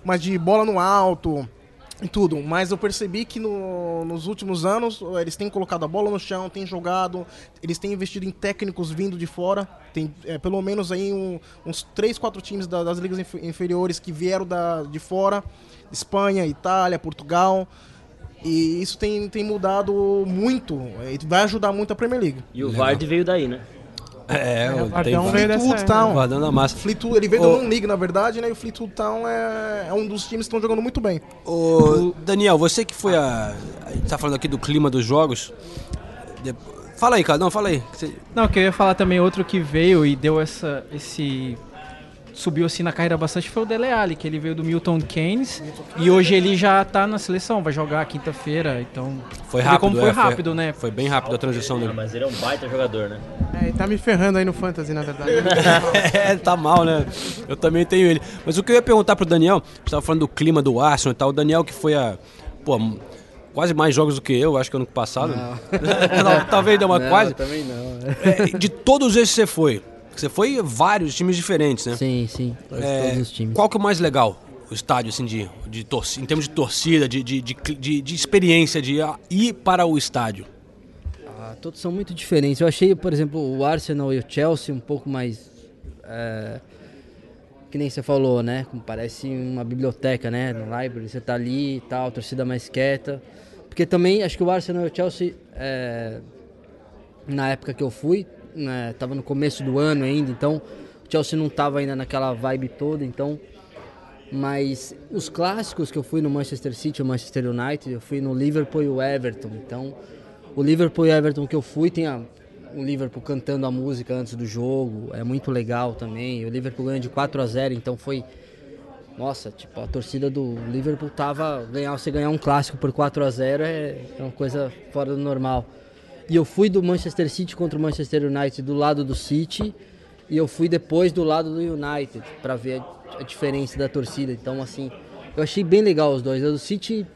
mas de bola no alto e tudo, mas eu percebi que no- nos últimos anos eles têm colocado a bola no chão, têm jogado, eles têm investido em técnicos vindo de fora, tem eh, pelo menos aí um- uns 3, 4 times da- das ligas inf- inferiores que vieram da, de fora, Espanha, Itália, Portugal, e isso tem, tem mudado muito, e vai ajudar muito a Premier League. E o Vardy veio daí, né? É, o tem Vardão veio dessa Fleetwood Town. né? A massa. Fleetwood, ele veio Ô- do Non League, na verdade, né? E o Fleetwood Town é, é um dos times que estão jogando muito bem. Ô, Daniel, você que foi a. A gente tá falando aqui do clima dos jogos. De- Fala aí, cara, não, fala aí. Você- Não, que eu ia falar também outro que veio e deu essa esse subiu assim na carreira bastante foi o Dele Alli, que ele veio do Milton Keynes e hoje ele já tá na seleção, vai jogar quinta-feira, então Foi rápido, como foi é, foi- rápido, né? Foi bem rápido a transição dele. Mas ele é um baita jogador, né? É, e tá me ferrando aí no Fantasy, na verdade. é, tá mal, né? Eu também tenho ele. Mas o que eu ia perguntar pro Daniel, você tava falando do clima do Arsenal e tal, o Daniel que foi a. Pô, quase mais jogos do que eu, acho que ano passado. Não, talvez deu uma Não, quase. também não. É, de todos esses que você foi, você foi vários times diferentes, né? Sim, sim. É, todos os times. Qual que é o mais legal? O estádio, assim, de, de torcida, em termos de torcida, de, de, de, de- experiência, de ir para o estádio. Ah, todos são muito diferentes. Eu achei, por exemplo, o Arsenal e o Chelsea um pouco mais. é, que nem você falou, né? Como parece uma biblioteca, né? No library, você tá ali e tal, torcida mais quieta. Porque também acho que o Arsenal e o Chelsea, é, na época que eu fui, né, tava no começo do ano ainda, então o Chelsea não tava ainda naquela vibe toda, então. Mas os clássicos que eu fui no Manchester City, o Manchester United, eu fui no Liverpool e o Everton. Então, o Liverpool e o Everton que eu fui, tem a, o Liverpool cantando a música antes do jogo, é muito legal também. O Liverpool ganhou de 4 a 0, então foi nossa, tipo, a torcida do Liverpool tava ganhar, você ganhar um clássico por 4 a 0 é, é uma coisa fora do normal. E eu fui do Manchester City contra o Manchester United do lado do City e eu fui depois do lado do United para ver a, a diferença da torcida. Então, assim, eu achei bem legal os dois. O do City,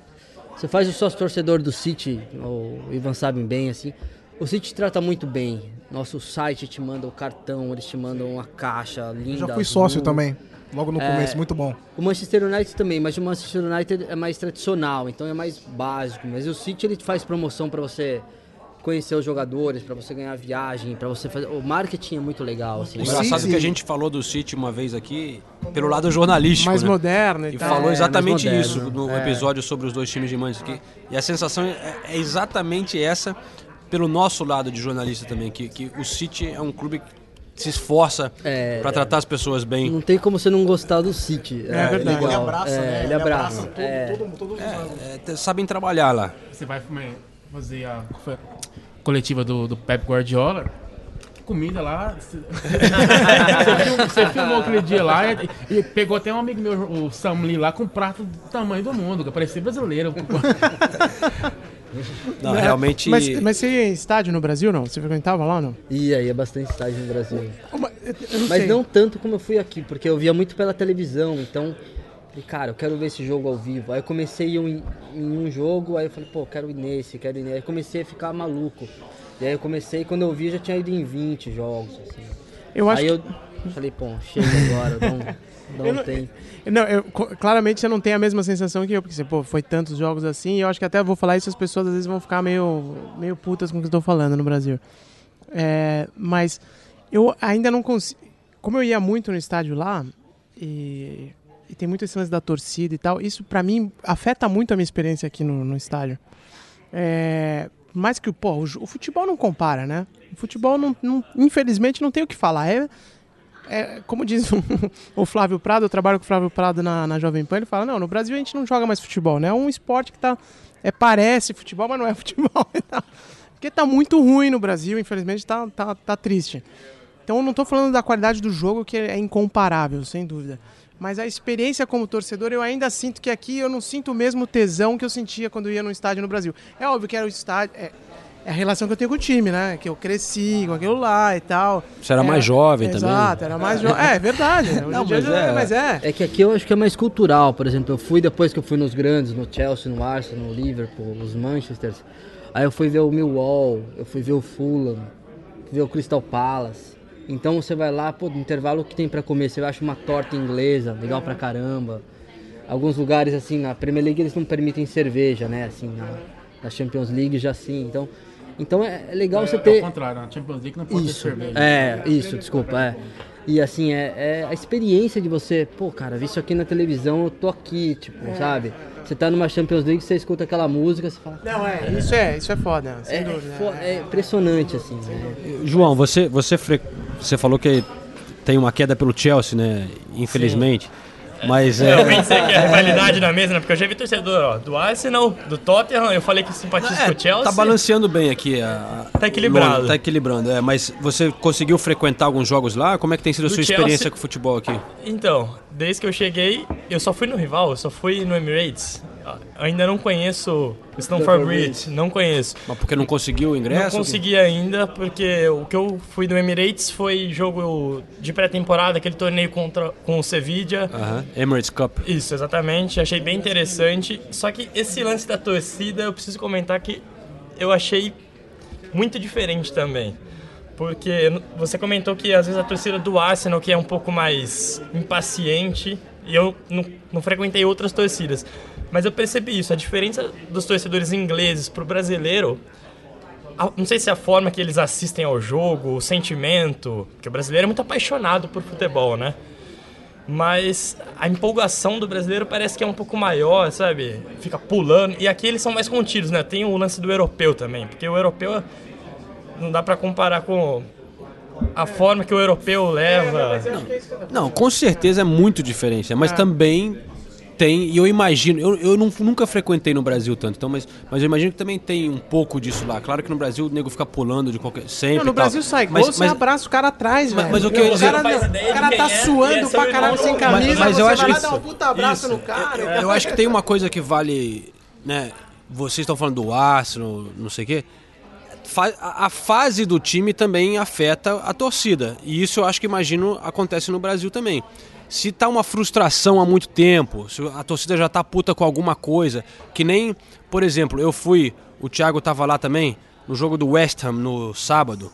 você faz o sócio torcedor do City, o Ivan sabe bem, assim. O City trata muito bem. Nosso site te manda o cartão, eles te mandam uma caixa linda. Já fui azul. sócio também, logo no É, começo, muito bom. O Manchester United também, mas o Manchester United é mais tradicional, então é mais básico. Mas o City ele faz promoção para você conhecer os jogadores, para você ganhar viagem, para você fazer. O marketing é muito legal. Assim. O engraçado é que a gente falou do City uma vez aqui, pelo lado jornalístico. Mais né? moderno e E tal. falou É, exatamente isso no É. episódio sobre os dois times de Manchester aqui. E a sensação é, é exatamente essa, pelo nosso lado de jornalista também, que, que o City é um clube que se esforça para tratar as pessoas bem. Não tem como você não gostar do City. É verdade. legal. Ele abraça, É, né? Ele Ele abraça. abraça é. É, te- sabem trabalhar lá. Você vai fazer a coletiva do, do Pep Guardiola. Comida lá. Você, você fil- você filmou aquele dia lá e, e pegou até um amigo meu, o Sam Lee, lá com um prato do tamanho do mundo, que parecia brasileiro. Não, realmente. Mas, mas você ia em estádio no Brasil, não? Você frequentava lá, não? Ia, ia bastante estágio no Brasil. eu não Mas sei. não tanto como eu fui aqui, porque eu via muito pela televisão, então Falei, cara, eu quero ver esse jogo ao vivo. Aí eu comecei em, em um jogo, aí eu falei, pô, quero ir nesse, quero ir nesse. Aí comecei a ficar maluco. E aí eu comecei, quando eu vi, eu já tinha ido em 20 jogos, assim. Eu acho aí que- eu falei, pô, chega agora, dá um, dá um não- tempo. Não, eu- claramente você não tem a mesma sensação que eu, porque você, pô, foi tantos jogos assim, e eu acho que até vou falar isso, as pessoas às vezes vão ficar meio, meio putas com o que eu estou falando no Brasil. É, mas eu ainda não consigo. Como eu ia muito no estádio lá, e, e tem muito esse lance da torcida e tal, isso pra mim afeta muito a minha experiência aqui no, no estádio. É, mais que pô, o, o futebol não compara, né? O futebol, não, não- infelizmente, não tem o que falar. É, é, como diz o, o Flávio Prado, eu trabalho com o Flávio Prado na, na Jovem Pan, ele fala, não, no Brasil a gente não joga mais futebol, né? É um esporte que tá, é, parece futebol, mas não é futebol. tal. Porque tá muito ruim no Brasil, infelizmente tá, tá, tá triste. Então eu não tô falando da qualidade do jogo, que é incomparável, sem dúvida. Mas a experiência como torcedor, eu ainda sinto que aqui eu não sinto o mesmo tesão que eu sentia quando eu ia no estádio no Brasil. É óbvio que era o estádio... É, é a relação que eu tenho com o time, né? Que eu cresci com aquilo lá e tal. Você era mais jovem também. Exato, era mais jovem. É, é verdade. Hoje Não, mas já- é, mas é. É que aqui eu acho que é mais cultural. Por exemplo, eu fui depois que eu fui nos grandes, no Chelsea, no Arsenal, no Liverpool, os Manchesters. Aí eu fui ver o Millwall, eu fui ver o Fulham, fui ver o Crystal Palace. Então você vai lá, pô, no intervalo o que tem pra comer? Você acha uma torta inglesa, legal pra caramba. Alguns lugares, assim, na Premier League eles não permitem cerveja, né? Assim, na, na Champions League já sim. Então, então é, é legal você É ter... ao contrário, na Champions League não pode ter Isso, cerveja. é, isso, desculpa, é. E assim, é, é a experiência de você, pô, cara, vi isso aqui na televisão, eu tô aqui, tipo, É. sabe? Você tá numa Champions League, você escuta aquela música, você fala. Não, é, isso é, isso é foda, sem É, dúvida. fo- é impressionante, assim, né? João, você, você, fre- você falou que tem uma queda pelo Chelsea, né? Infelizmente. Mas é. Realmente você quer rivalidade na mesa, né? Porque eu já vi torcedor ó, do Arsenal, do Tottenham, eu falei que simpatizo com o Chelsea. Tá balanceando bem aqui. A, Tá equilibrado. Londres, Tá equilibrando, é. Mas você conseguiu frequentar alguns jogos lá? Como é que tem sido a Do sua Chelsea- experiência com o futebol aqui? Então, desde que eu cheguei, eu só fui no rival, eu só fui no Emirates. Eu ainda não conheço o Stamford Bridge, não conheço. Mas porque não conseguiu o ingresso? Não consegui ainda, porque o que eu fui do Emirates foi jogo de pré-temporada, aquele torneio contra, com o Sevilla. Aham, Emirates Cup. Isso, exatamente. Achei bem interessante. Só que esse lance da torcida, eu preciso comentar que eu achei muito diferente também. Porque você comentou que às vezes a torcida do Arsenal que é um pouco mais impaciente e eu não, não frequentei outras torcidas. Mas eu percebi isso, a diferença dos torcedores ingleses pro brasileiro, a- não sei se é a forma que eles assistem ao jogo, o sentimento, porque o brasileiro é muito apaixonado por futebol, né? Mas a empolgação do brasileiro parece que é um pouco maior, sabe? Fica pulando. E aqui eles são mais contidos, né? Tem o lance do europeu também, porque o europeu não dá pra comparar com a forma que o europeu leva. Não, com certeza é muito diferente, mas também tem, e eu imagino, eu, eu não- nunca frequentei no Brasil tanto, então, mas, mas eu imagino que também tem um pouco disso lá. Claro que no Brasil o nego fica pulando de qualquer. Sempre. Não, no e tal. Brasil sai gol, mas, você mas, abraça o cara atrás, mas- velho. mas o que eu ia o dizer- cara, faz ideia o cara tá é, suando é pra caralho sem Mas- camisa, mas eu você acho vai lá que dar um isso- puta abraço isso. no cara. eu acho que tem uma coisa que vale, né? Vocês estão falando do Arsenal, não sei o quê. A fase do time também afeta a torcida. E isso eu acho que imagino acontece no Brasil também. Se tá uma frustração há muito tempo, se a torcida já tá puta com alguma coisa, que nem, por exemplo, eu fui, o Thiago tava lá também, no jogo do West Ham no sábado.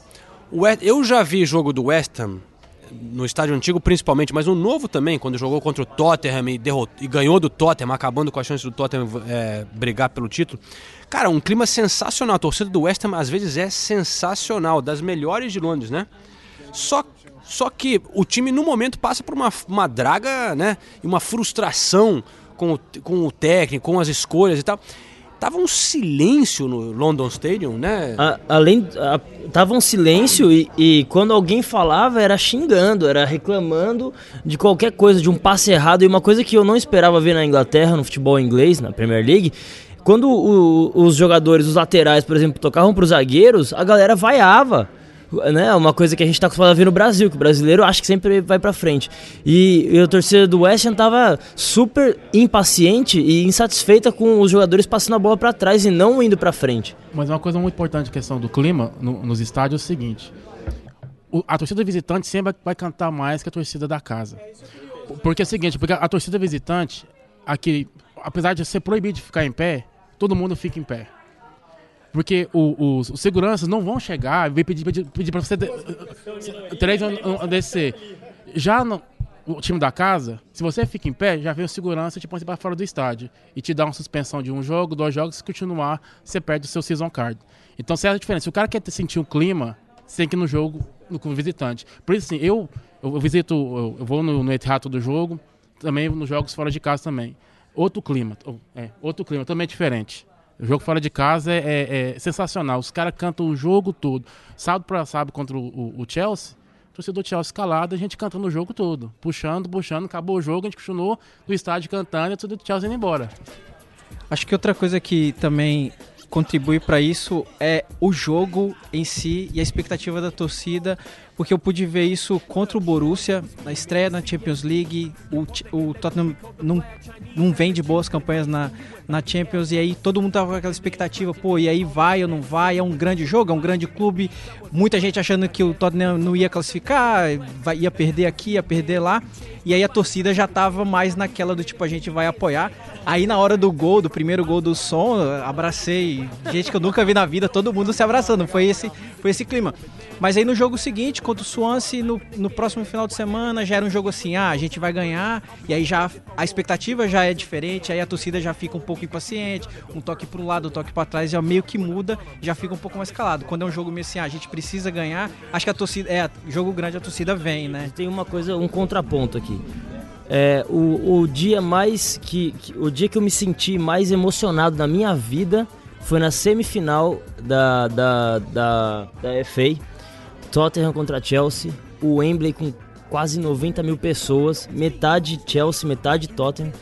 Eu já vi jogo do West Ham no estádio antigo principalmente, mas no novo também, quando jogou contra o Tottenham e, derrot- e ganhou do Tottenham, acabando com a chance do Tottenham é, brigar pelo título. Cara, um clima sensacional. A torcida do West Ham às vezes é sensacional, das melhores de Londres, né? Só, só que o time no momento passa por uma, uma draga, né? E uma frustração com o, com o técnico, com as escolhas e tal. Tava um silêncio no London Stadium, né? A- além, a- tava um silêncio e, e quando alguém falava era xingando, era reclamando de qualquer coisa, de um passe errado. E uma coisa que eu não esperava ver na Inglaterra, no futebol inglês, na Premier League, quando o- os jogadores, os laterais, por exemplo, tocavam para os zagueiros, a galera vaiava. Né? Uma coisa que a gente tá acostumado a ver no Brasil, que o brasileiro acha que sempre vai pra frente. E, e a torcida do West Ham tava super impaciente e insatisfeita com os jogadores passando a bola pra trás e não indo pra frente. Mas uma coisa muito importante, a questão do clima no- nos estádios é o seguinte: o- a torcida visitante sempre vai, vai cantar mais que a torcida da casa. Porque é o seguinte, porque a torcida visitante, aqui, apesar de ser proibido de ficar em pé, todo mundo fica em pé. Porque o- os, os seguranças não vão chegar e pedir, pedir, pedir pra você três um, um, descer. Já no o time da casa, se você fica em pé, já vem o segurança e te põe para fora do estádio. E te dá uma suspensão de um jogo, dois jogos, se continuar, você perde o seu season card. Então, essa é a diferença. Se o cara quer sentir o clima, você tem que ir no jogo no, como visitante. Por isso, assim, eu, eu visito, eu, eu vou no, no do jogo, também nos jogos fora de casa também. Outro clima, é, outro clima, também é diferente. O jogo fora de casa é, é- é sensacional. Os caras cantam o jogo todo. Sábado para sábado contra o, o- o Chelsea, torcedor do Chelsea calado, a gente cantando o jogo todo. Puxando, puxando, acabou o jogo, a gente continuou no estádio cantando e a torcida do Chelsea indo embora. Acho que outra coisa que também contribui para isso é o jogo em si e a expectativa da torcida, porque eu pude ver isso contra o Borussia na estreia na Champions League. O, o Tottenham não, não vem de boas campanhas na, na Champions e aí todo mundo tava com aquela expectativa, pô, e aí vai ou não vai? É um grande jogo, é um grande clube. Muita gente achando que o Tottenham não ia classificar, ia perder aqui, ia perder lá. E aí a torcida já tava mais naquela do tipo, a gente vai apoiar. Aí na hora do gol, do primeiro gol do som, abracei gente que eu nunca vi na vida, todo mundo se abraçando. Foi esse, foi esse clima. Mas aí no jogo seguinte, contra o Swansea, no, no próximo final de semana, já era um jogo assim, ah, a gente vai ganhar, e aí já a expectativa já é diferente, aí a torcida já fica um pouco impaciente, um toque para um lado, um toque para trás, já meio que muda, já fica um pouco mais calado. Quando é um jogo meio assim, ah, a gente precisa ganhar, acho que a torcida, é, jogo grande a torcida vem, né? Tem uma coisa, um contraponto aqui. É, o, o dia mais que, que- o dia que eu me senti mais emocionado na minha vida foi na semifinal da da, da, da FA, Tottenham contra Chelsea, o Wembley com quase 90 mil pessoas, metade Chelsea, metade Tottenham.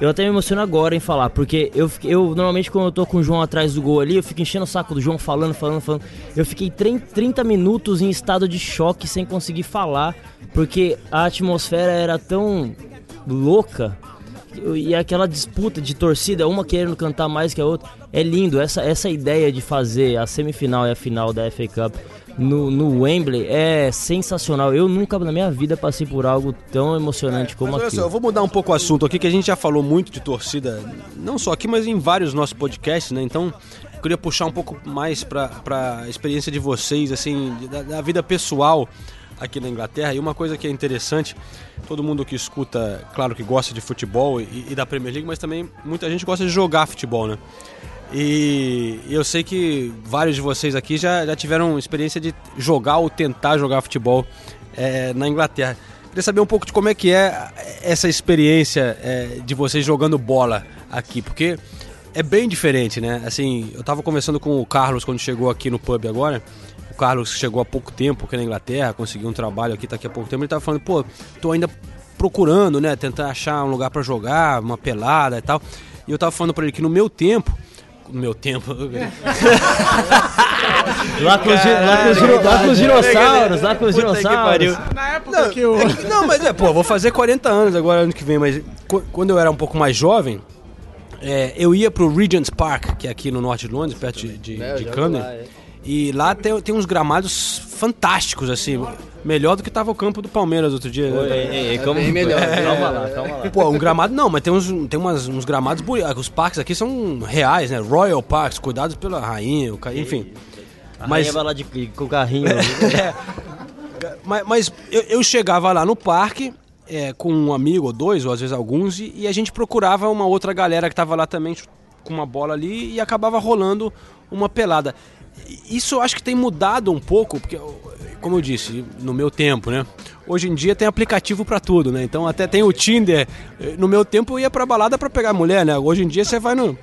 Eu até me emociono agora em falar, porque eu, eu normalmente quando eu tô com o João atrás do gol ali, eu fico enchendo o saco do João falando, falando, falando. Eu fiquei tren- 30 minutos em estado de choque sem conseguir falar, porque a atmosfera era tão louca e aquela disputa de torcida, uma querendo cantar mais que a outra. É lindo, essa, essa ideia de fazer a semifinal e a final da FA Cup no, no Wembley é sensacional. Eu nunca na minha vida passei por algo tão emocionante como Mas olha aquilo. só, eu vou mudar um pouco o assunto aqui, que a gente já falou muito de torcida, não só aqui, mas em vários nossos podcasts, né? Então, eu queria puxar um pouco mais para a experiência de vocês, assim, da, da vida pessoal aqui na Inglaterra. E uma coisa que é interessante, todo mundo que escuta, claro que gosta de futebol e, e da Premier League, mas também muita gente gosta de jogar futebol, né? E eu sei que vários de vocês aqui já, já tiveram experiência de jogar ou tentar jogar futebol eh, na Inglaterra. Queria saber um pouco de como é que é essa experiência eh, de vocês jogando bola aqui, porque é bem diferente, né? Assim, eu tava conversando com o Carlos quando chegou aqui no pub agora. O Carlos chegou há pouco tempo aqui na Inglaterra, conseguiu um trabalho aqui, tá aqui há pouco tempo. Ele tava falando, pô, tô ainda procurando, né? Tentar achar um lugar para jogar, uma pelada e tal. E eu tava falando para ele que no meu tempo, no meu tempo, Lá com lá com os dinossauros, lá com os dinossauros. pariu. Na época que o. É que- não, mas é, pô, eu vou fazer 40 anos agora ano que vem, mas qu- quando eu era um pouco mais jovem, é, eu ia pro Regent's Park, que é aqui no norte de Londres, perto de, de, É, eu de Camden. é. E lá tem, tem uns gramados fantásticos, assim. Melhor do que tava o campo do Palmeiras outro dia. né? Ei, ei, como- bem melhor. Calma lá, calma lá. Pô, um gramado não, mas tem uns, tem umas, uns gramados bonitos. Os parques aqui são reais, né? Royal Parks, cuidados pela rainha, o ca- enfim. A Mas- rainha vai lá de, com o carrinho. É. Mas, mas eu, eu chegava lá no parque é, com um amigo ou dois, ou às vezes alguns, e, e a gente procurava uma outra galera que tava lá também com uma bola ali e acabava rolando uma pelada. Isso eu acho que tem mudado um pouco, porque, como eu disse, no meu tempo, né? Hoje em dia tem aplicativo pra tudo, né? Então até tem o Tinder. No meu tempo eu ia pra balada pra pegar mulher, né? Hoje em dia você vai no.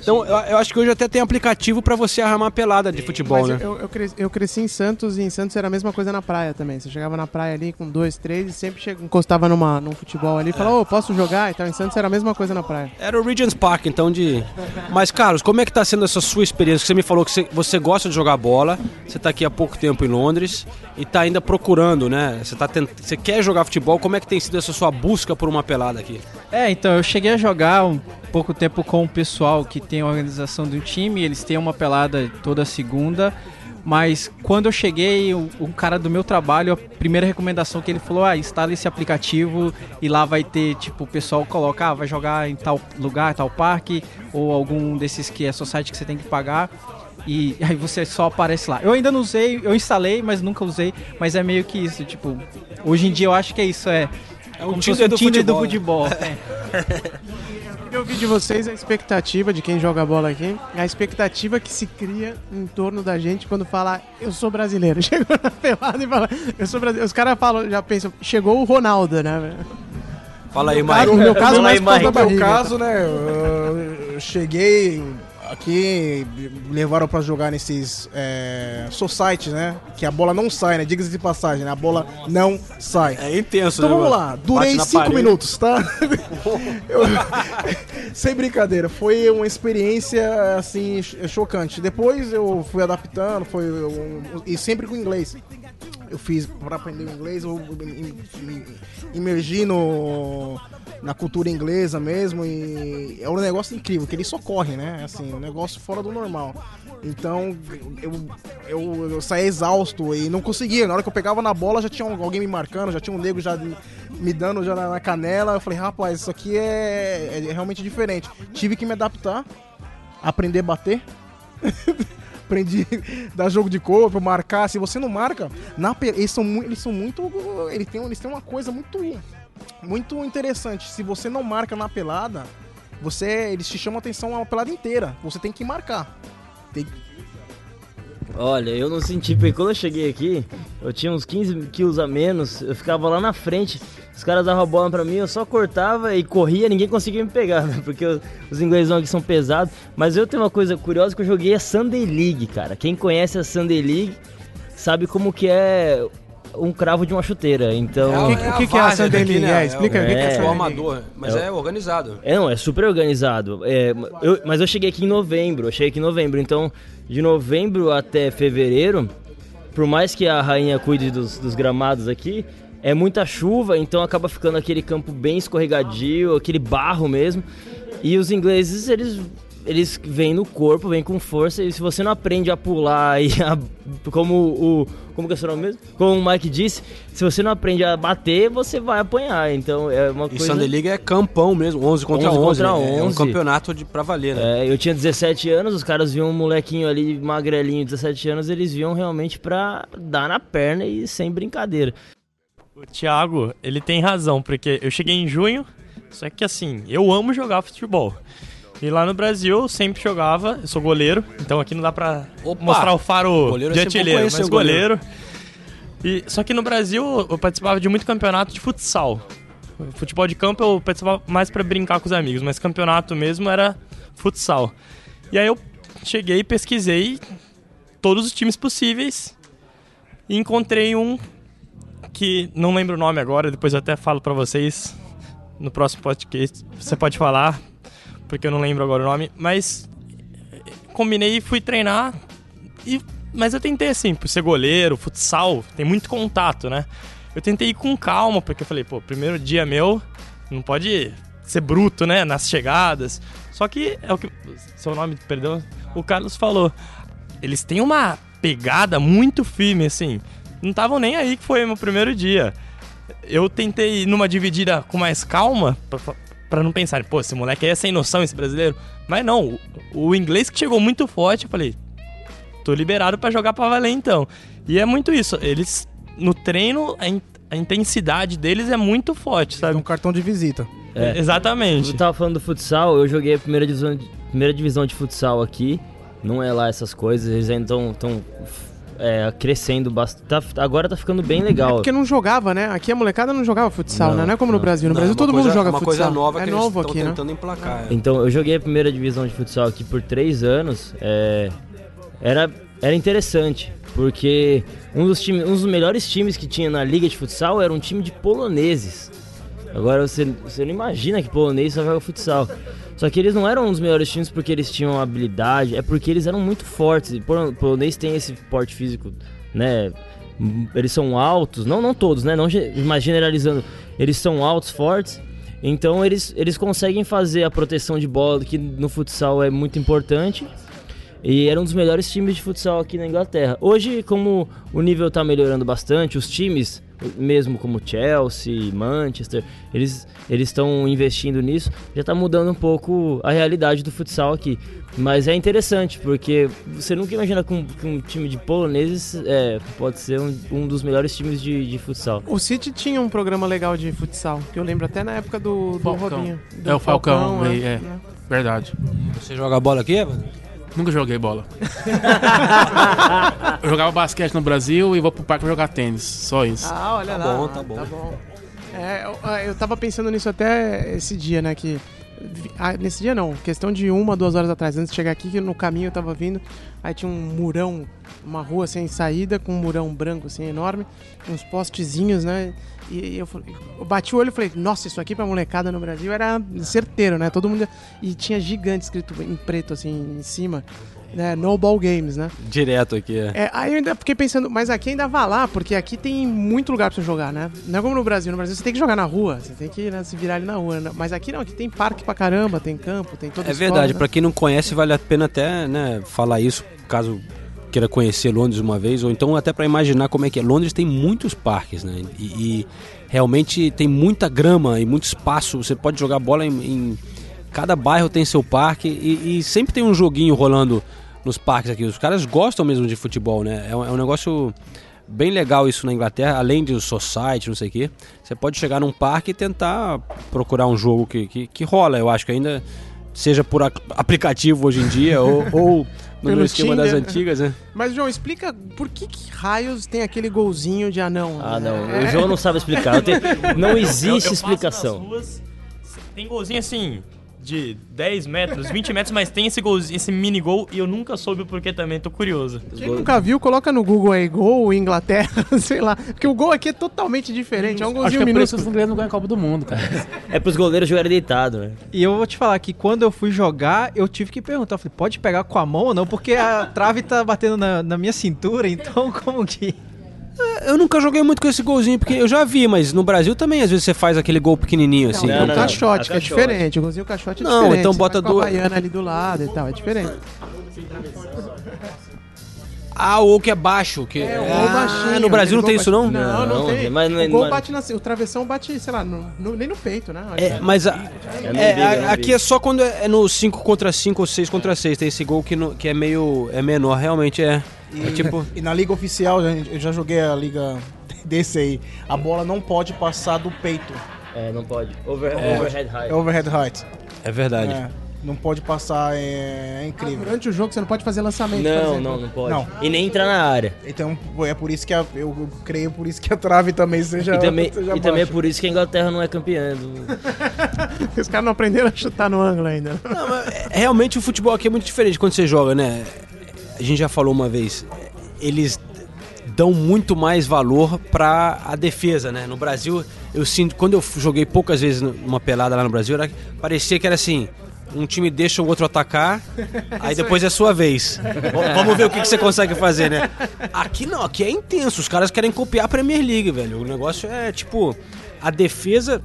Então eu, eu acho que hoje até tem aplicativo pra você armar pelada de futebol, Mas né? eu, eu, cresci, eu cresci em Santos e em Santos era a mesma coisa na praia também. Você chegava na praia ali com dois, três e sempre chega, encostava numa, num futebol ali e falava, ô, posso jogar? Então em Santos era a mesma coisa na praia. Era o Regent's Park, então de. Mas, Carlos, como é que tá sendo essa sua experiência? Você me falou que você, você gosta de jogar bola, você tá aqui há pouco tempo em Londres e tá ainda procurando, né? Você, tá tent... você quer jogar futebol, como é que tem sido essa sua busca por uma pelada aqui? É, então eu cheguei a jogar um pouco tempo com o pessoal que tem a organização do time, eles têm uma pelada toda segunda, Mas quando eu cheguei, o, o cara do meu trabalho, a primeira recomendação que ele falou, ah, instala esse aplicativo e lá vai ter, tipo, o pessoal coloca, ah, vai jogar em tal lugar, tal parque, ou algum desses que é society que você tem que pagar. E aí você só aparece lá. Eu ainda não usei, eu instalei, mas nunca usei. Mas é meio que isso, tipo, hoje em dia eu acho que é isso, é. É um se Tinder do Tinder do futebol, futebol. queria ouvir de vocês a expectativa de quem joga bola aqui, a expectativa que se cria em torno da gente quando fala eu sou brasileiro. Chegou na pelada e fala eu sou brasileiro. Os caras falam, já pensam, chegou o Ronaldo, né? Fala aí, Mike. No meu caso, Fala mais aí, Mike. No meu caso, né, eu, eu cheguei aqui, me levaram pra jogar nesses é, societies, né, que a bola não sai, né, diga-se de passagem, né, a bola não sai. É intenso, Então né, vamos lá, durei na 5 parede. minutos, tá? Eu- sem brincadeira, foi uma experiência assim ch- chocante. Depois eu fui adaptando, foi um- e sempre com inglês. Eu fiz para aprender inglês, eu me imergi no na cultura inglesa mesmo e é um negócio incrível, que ele socorre, né? Assim, um negócio fora do normal. Então eu, eu, eu saí exausto e não conseguia. Na hora que eu pegava na bola já tinha alguém me marcando, já tinha um nego já me dando já na, na canela. Eu falei, rapaz, isso aqui é, é realmente diferente. Tive que me adaptar, aprender a bater. Aprendi dar jogo de corpo, marcar. Se você não marca, na, eles, são, eles são muito. Eles têm, eles têm uma coisa muito, muito interessante. Se você não marca na pelada, você eles te chamam a atenção a pelada inteira. Você tem que marcar. Tem, Olha, eu não senti, porque quando eu cheguei aqui, eu tinha uns 15 quilos a menos, eu ficava lá na frente, os caras davam a bola pra mim, eu só cortava e corria, ninguém conseguia me pegar, né? porque os- os inglesão aqui são pesados. Mas eu tenho uma coisa curiosa que eu joguei a Sunday League, cara. Quem conhece a Sunday League sabe como que é um cravo de uma chuteira, então... O que- o que que é a Sunday daqui, League? né? É, explica o que que é é, Sunday o League. amador, mas É é, o- organizado. É, não, é super organizado. É, eu- mas eu cheguei aqui em novembro, eu cheguei aqui em novembro, então de novembro até fevereiro, por mais que a rainha cuide dos, dos gramados aqui, é muita chuva, então acaba ficando aquele campo bem escorregadio, aquele barro mesmo. E os ingleses, eles eles vêm no corpo, vêm com força, e se você não aprende a pular e a, como o como que é o seu nome mesmo? Como o Mike disse, se você não aprende a bater, você vai apanhar. Então é uma E coisa Sunday League é campão mesmo, 11 contra 11 11. contra né? É um 11. campeonato de, pra valer, né? É, eu tinha 17 anos, os caras viam um molequinho ali, magrelinho, 17 anos, eles viam realmente pra dar na perna e sem brincadeira. O Thiago, ele tem razão, porque eu cheguei em junho, só que assim, eu amo jogar futebol. E lá no Brasil eu sempre jogava, eu sou goleiro, então aqui não dá pra Opa! mostrar o faro é de artilheiro, conhecer mas goleiro. goleiro. E, só que no Brasil eu participava de muito campeonato de futsal. Futebol de campo eu participava mais pra brincar com os amigos, mas campeonato mesmo era futsal. E aí eu cheguei e pesquisei todos os times possíveis e encontrei um que não lembro o nome agora, depois eu até falo pra vocês no próximo podcast. Você pode falar, porque eu não lembro agora o nome, mas combinei e fui treinar. E, mas eu tentei assim, por ser goleiro, futsal, tem muito contato, né? Eu tentei ir com calma, porque eu falei, pô, primeiro dia meu, não pode ser bruto, né? Nas chegadas. Só que é o que. Seu nome, perdão, o Carlos falou. Eles têm uma pegada muito firme, assim. Não estavam nem aí que foi meu primeiro dia. Eu tentei ir numa dividida com mais calma, pra, pra não pensar, pô, esse moleque aí é sem noção, esse brasileiro. Mas não, o, o inglês que chegou muito forte, eu falei, tô liberado pra jogar pra valer então. E é muito isso, eles, no treino, a, in- a intensidade deles é muito forte, sabe? um cartão de visita. É. Exatamente. Eu tava falando do futsal, eu joguei a primeira divisão de, primeira divisão de futsal aqui. Não é lá essas coisas, eles ainda estão é, crescendo bastante. Tá- agora tá ficando bem legal. Porque não jogava, né? Aqui a molecada não jogava futsal, Não, né? Não é como no. Brasil. No Não, Brasil é todo coisa- mundo joga uma futsal. coisa nova é que novo aqui, né? tentando emplacar. é. Então, eu joguei a primeira divisão de futsal aqui por três anos. é, era, era interessante, porque um dos, time, um dos melhores times que tinha na liga de futsal era um time de poloneses. Agora você, você não imagina que polonês só joga futsal. Só que eles não eram um dos melhores times porque eles tinham habilidade, é porque eles eram muito fortes. Polo- polonês tem esse porte físico, né? Eles são altos, não, não todos, né? Não, mas generalizando, eles são altos, fortes. Então eles, eles conseguem fazer a proteção de bola, que no futsal é muito importante. E era um dos melhores times de futsal aqui na Inglaterra. Hoje, como o nível está melhorando bastante, os times, mesmo como Chelsea, Manchester, eles eles estão investindo nisso, já está mudando um pouco a realidade do futsal aqui. Mas é interessante, porque você nunca imagina que um, que um time de poloneses é, pode ser um, um dos melhores times de, de futsal. O City tinha um programa legal de futsal, que eu lembro até na época do, do Falcão. Robinho. Do É o Falcão, é, é, é. né? Verdade. Você joga bola aqui, Evandro? Nunca joguei bola. eu jogava basquete no Brasil e vou pro parque jogar tênis. Só isso. Ah, olha Tá lá. bom, tá bom. É, eu, eu tava pensando nisso até esse dia, né? Que. Ah, nesse dia não, questão de uma, duas horas atrás, antes de chegar aqui, que no caminho eu tava vindo, aí tinha um murão, uma rua sem saída, com um murão branco assim enorme, uns postezinhos, né? E, eu, eu bati o olho e falei, nossa, isso aqui pra molecada no Brasil era certeiro, né? Todo mundo. E tinha gigante escrito em preto assim em cima, né? No Ball Games, né? Direto aqui, é. É, aí eu ainda fiquei pensando, mas aqui ainda vai lá, porque aqui tem muito lugar pra você jogar, né? Não é como no Brasil. No Brasil você tem que jogar na rua, você tem que né, se virar ali na rua. né? Mas aqui não, aqui tem parque pra caramba, tem campo, tem toda É escola, verdade, né? pra quem não conhece, vale a pena até né, falar isso, caso queira conhecer Londres uma vez, ou então até pra imaginar como é que é. Londres tem muitos parques, né? E, e realmente tem muita grama e muito espaço. Você pode jogar bola em. em- cada bairro tem seu parque e, e sempre tem um joguinho rolando nos parques aqui. Os caras gostam mesmo de futebol, né? É um, é um negócio bem legal isso na Inglaterra, além de society, não sei o quê. Você pode chegar num parque e tentar procurar um jogo que, que, que rola. Eu acho que ainda seja por aplicativo hoje em dia ou, ou no esquema das antigas, né? Mas, João, explica por que, que raios tem aquele golzinho de anão? Ah, não. É. O João não sabe explicar. Não, tem- não Eu- eu existe passo explicação. nas ruas, tem golzinho assim, de 10 metros, 20 metros, mas tem esse golzinho, esse mini gol e eu nunca soube o porquê também, tô curioso. Quem nunca viu, coloca no Google aí, gol, Inglaterra, sei lá. Porque o gol aqui é totalmente diferente, é um Acho que golzinho é por isso que minúsculo. os ingleses não ganham a Copa do Mundo, cara. É pros goleiros jogarem deitado, né? E eu vou te falar que quando eu fui jogar, eu tive que perguntar, eu falei, pode pegar com a mão ou não? Porque a trave tá batendo na, na minha cintura, então como que... Eu nunca joguei muito com esse golzinho, porque eu já vi, mas no Brasil também às vezes você faz aquele gol pequenininho assim. Não, Não, o não, não. caixote, que é diferente. O golzinho caixote é Não, diferente. então Você bota com a baiana ali do lado e tal, é diferente. Ah, o que é baixo. Que... É, o ah, gol baixinho. No Brasil não tem gol isso, não? Não, não, Não, tem. mas não é- o gol mas- bate na... O travessão bate, sei lá, no- no- nem no peito, né? É, mas a- É é, é a- aqui é só quando é no 5 contra 5 ou 6 contra 6. Tem esse gol que, no- que é meio. é menor, realmente é. É tipo. E na liga oficial, eu já joguei a liga desse aí. A bola não pode passar do peito. É, não pode. Over, É. Overhead high. É overhead height. É verdade. É, não pode passar, é, é incrível. Durante o jogo você não pode fazer lançamento, por Não, exemplo. não, não pode. Não. E nem entrar na área. Então é por isso que a- eu, creio por isso que a trave também seja E também, seja e também é por isso que a Inglaterra não é campeã. do- Os caras não aprenderam a chutar no ângulo ainda. Não, mas é- realmente o futebol aqui é muito diferente quando você joga, né? A gente já falou uma vez. Eles dão muito mais valor pra a defesa, né? No Brasil, eu sinto. Quando eu joguei poucas vezes numa pelada lá no Brasil, era, parecia que era assim. Um time deixa o outro atacar, aí depois é sua vez. Vamos ver o que, que você consegue fazer, né? Aqui não, aqui é intenso. Os caras querem copiar a Premier League, velho. O negócio é tipo. A defesa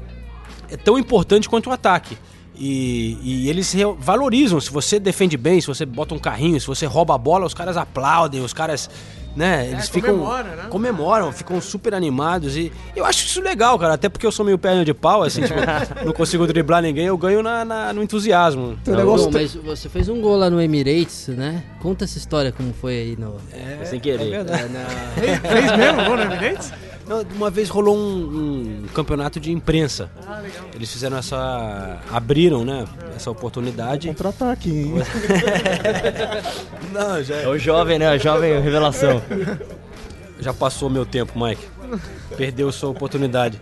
é tão importante quanto o ataque. E, e eles valorizam. Se você defende bem, se você bota um carrinho, se você rouba a bola, os caras aplaudem, os caras. Né, eles ficam. comemoram, né? Comemoram, ficam super animados. E eu acho isso legal, cara. Até porque eu sou meio perna de pau, assim, tipo, não consigo driblar ninguém, eu ganho na, na- no entusiasmo. Não, negócio- mas você fez um gol lá no Emirates, né? Conta essa história como foi aí no. sem querer. É, na- Fez mesmo gol no Emirates? Não, uma vez rolou um, um campeonato de imprensa. Eles fizeram essa. abriram, né? Essa oportunidade. Contra-ataque, hein? Não, já, É o jovem, né? O jovem revelação. já passou meu tempo, Mike. Perdeu sua oportunidade.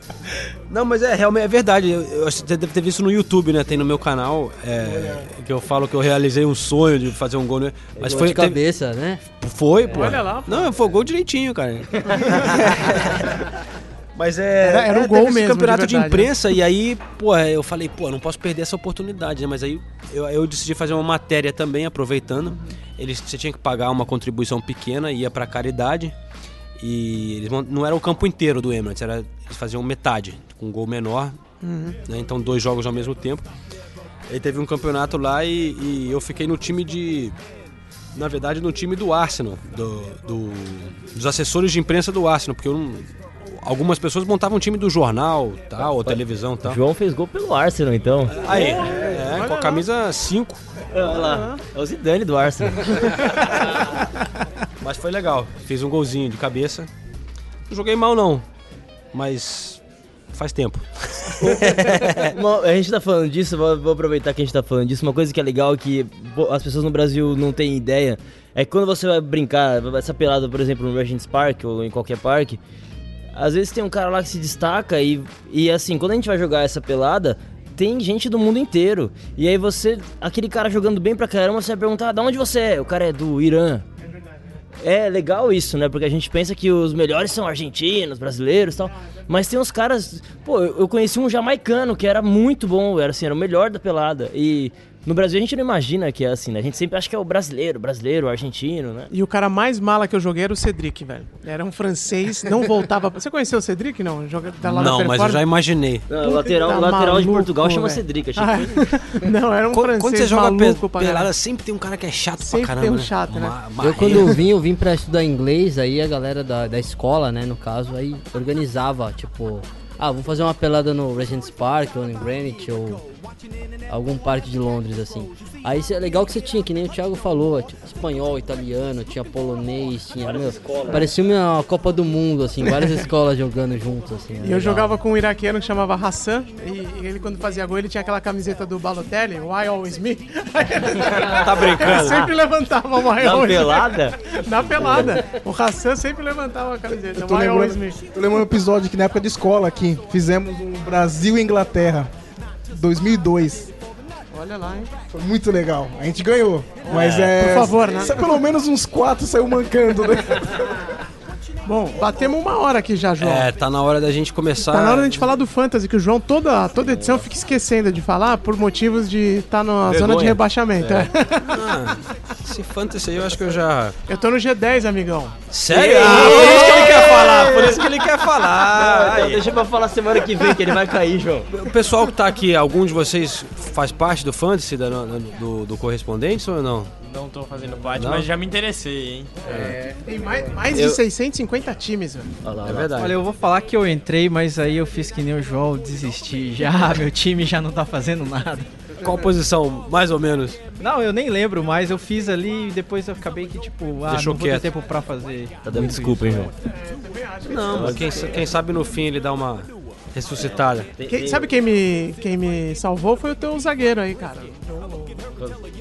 Não, mas é realmente é verdade. Eu, eu acho que você deve ter visto no YouTube, né? Tem no meu canal é, que eu falo que eu realizei um sonho de fazer um gol. Né? Mas gol foi de teve- cabeça, né? Foi, pô. Olha lá, pô. Não, foi gol direitinho, cara. Mas é. Era- era um é, gol mesmo, de campeonato de, verdade, né? imprensa, e aí, pô, eu falei, pô, não posso perder essa oportunidade, né? Mas aí eu, eu decidi fazer uma matéria também, aproveitando. Eles, você tinha que pagar uma contribuição pequena, ia pra caridade. E eles não era o campo inteiro do Emirates, era, eles faziam metade, com um gol menor. Uhum. né? Então, dois jogos ao mesmo tempo. Aí teve um campeonato lá e, e eu fiquei no time de na verdade, no time do Arsenal, do, do- dos assessores de imprensa do Arsenal, porque não- algumas pessoas montavam um time do jornal, tal, ou televisão, tal. João fez gol pelo Arsenal, então. Aí, é, com a camisa 5. Olha lá, é o Zidane do Arsenal. Mas foi legal. Fiz um golzinho de cabeça. Não joguei mal não, mas faz tempo. A gente tá falando disso, vou, aproveitar que a gente tá falando disso. Uma coisa que é legal que as pessoas no Brasil não têm ideia é que quando você vai brincar, vai essa pelada, por exemplo, no Regent's Park ou em qualquer parque, às vezes tem um cara lá que se destaca e, e assim, quando a gente vai jogar essa pelada, tem gente do mundo inteiro. E aí você, aquele cara jogando bem pra caramba, você vai perguntar, da onde você é? O cara é do Irã. É legal isso, né? Porque a gente pensa que os melhores são argentinos, brasileiros e tal. Mas tem uns caras. Pô, eu conheci um jamaicano que era muito bom, era assim, era o melhor da pelada. E no Brasil a gente não imagina que é assim, né? A gente sempre acha que é o brasileiro, brasileiro, o argentino, né? E o cara mais mala que eu joguei era o Cedric, velho. Era um francês, não voltava. Você conheceu o Cedric, não? Joga tá lá na não, mas eu já imaginei. Não, o lateral, o lateral de Portugal chama Cedric, achei Ah, que Não, era um Quando, francês quando você joga pe- maluco pra pelada, sempre tem um cara que é chato Sempre pra caramba. tem um né? chato, né? Ma- Eu quando marrento. vim, eu vim pra estudar inglês, aí a galera da, da escola, né, no caso, aí organizava, tipo, ah, vamos fazer uma pelada no Regent's Park ou em Greenwich ou algum parque de Londres, assim. Aí é legal que você tinha, que nem o Thiago falou, tipo, espanhol, italiano, tinha polonês, tinha, meu, parecia uma Copa do Mundo, assim, várias escolas jogando juntos, assim. E eu jogava com um iraquiano que chamava Hassan, e ele quando fazia gol, ele tinha aquela camiseta do Balotelli, Why Always Me? Tá brincando? Ele sempre levantava o Why Na Always pelada? Na pelada. O Hassan sempre levantava a camiseta, Why Always Me. tô lembrando um episódio que na época de escola aqui, fizemos um Brasil e Inglaterra, 2002. Olha lá, hein? Foi muito legal. A gente ganhou. Mas é. Por favor, né? Pelo menos uns quatro saiu mancando, né? Bom, batemos uma hora aqui já, João. É, tá na hora da gente começar. Tá na hora da gente falar do Fantasy, que o João toda, toda edição fica esquecendo de falar por motivos de estar na Vergonha. zona de rebaixamento. É. é. Ah, esse fantasy aí eu acho que eu já. Eu tô no G10, amigão. Sério? Ah, por isso que ele quer falar, por isso que ele quer falar. Então Aí. deixa pra falar semana que vem, que ele vai cair, João. O pessoal que tá aqui, algum de vocês faz parte do fantasy da- do, do correspondente ou não? Não tô fazendo parte, Não? mas já me interessei, hein? Tem mais, mais Eu- de 650 times, velho. Olha lá, É verdade. Olha, eu vou falar que eu entrei, mas aí eu fiz que nem o João, desisti já, meu time já não tá fazendo nada. Qual posição, mais ou menos? Não, eu nem lembro, mas eu fiz ali e depois eu acabei que, tipo, ah, Deixou não vou quieto. ter tempo pra fazer. Tá dando desculpa, hein. João? Não, mas quem, quem sabe no fim ele dá uma ressuscitada. Quem- sabe quem me, quem me salvou foi o teu zagueiro aí, cara.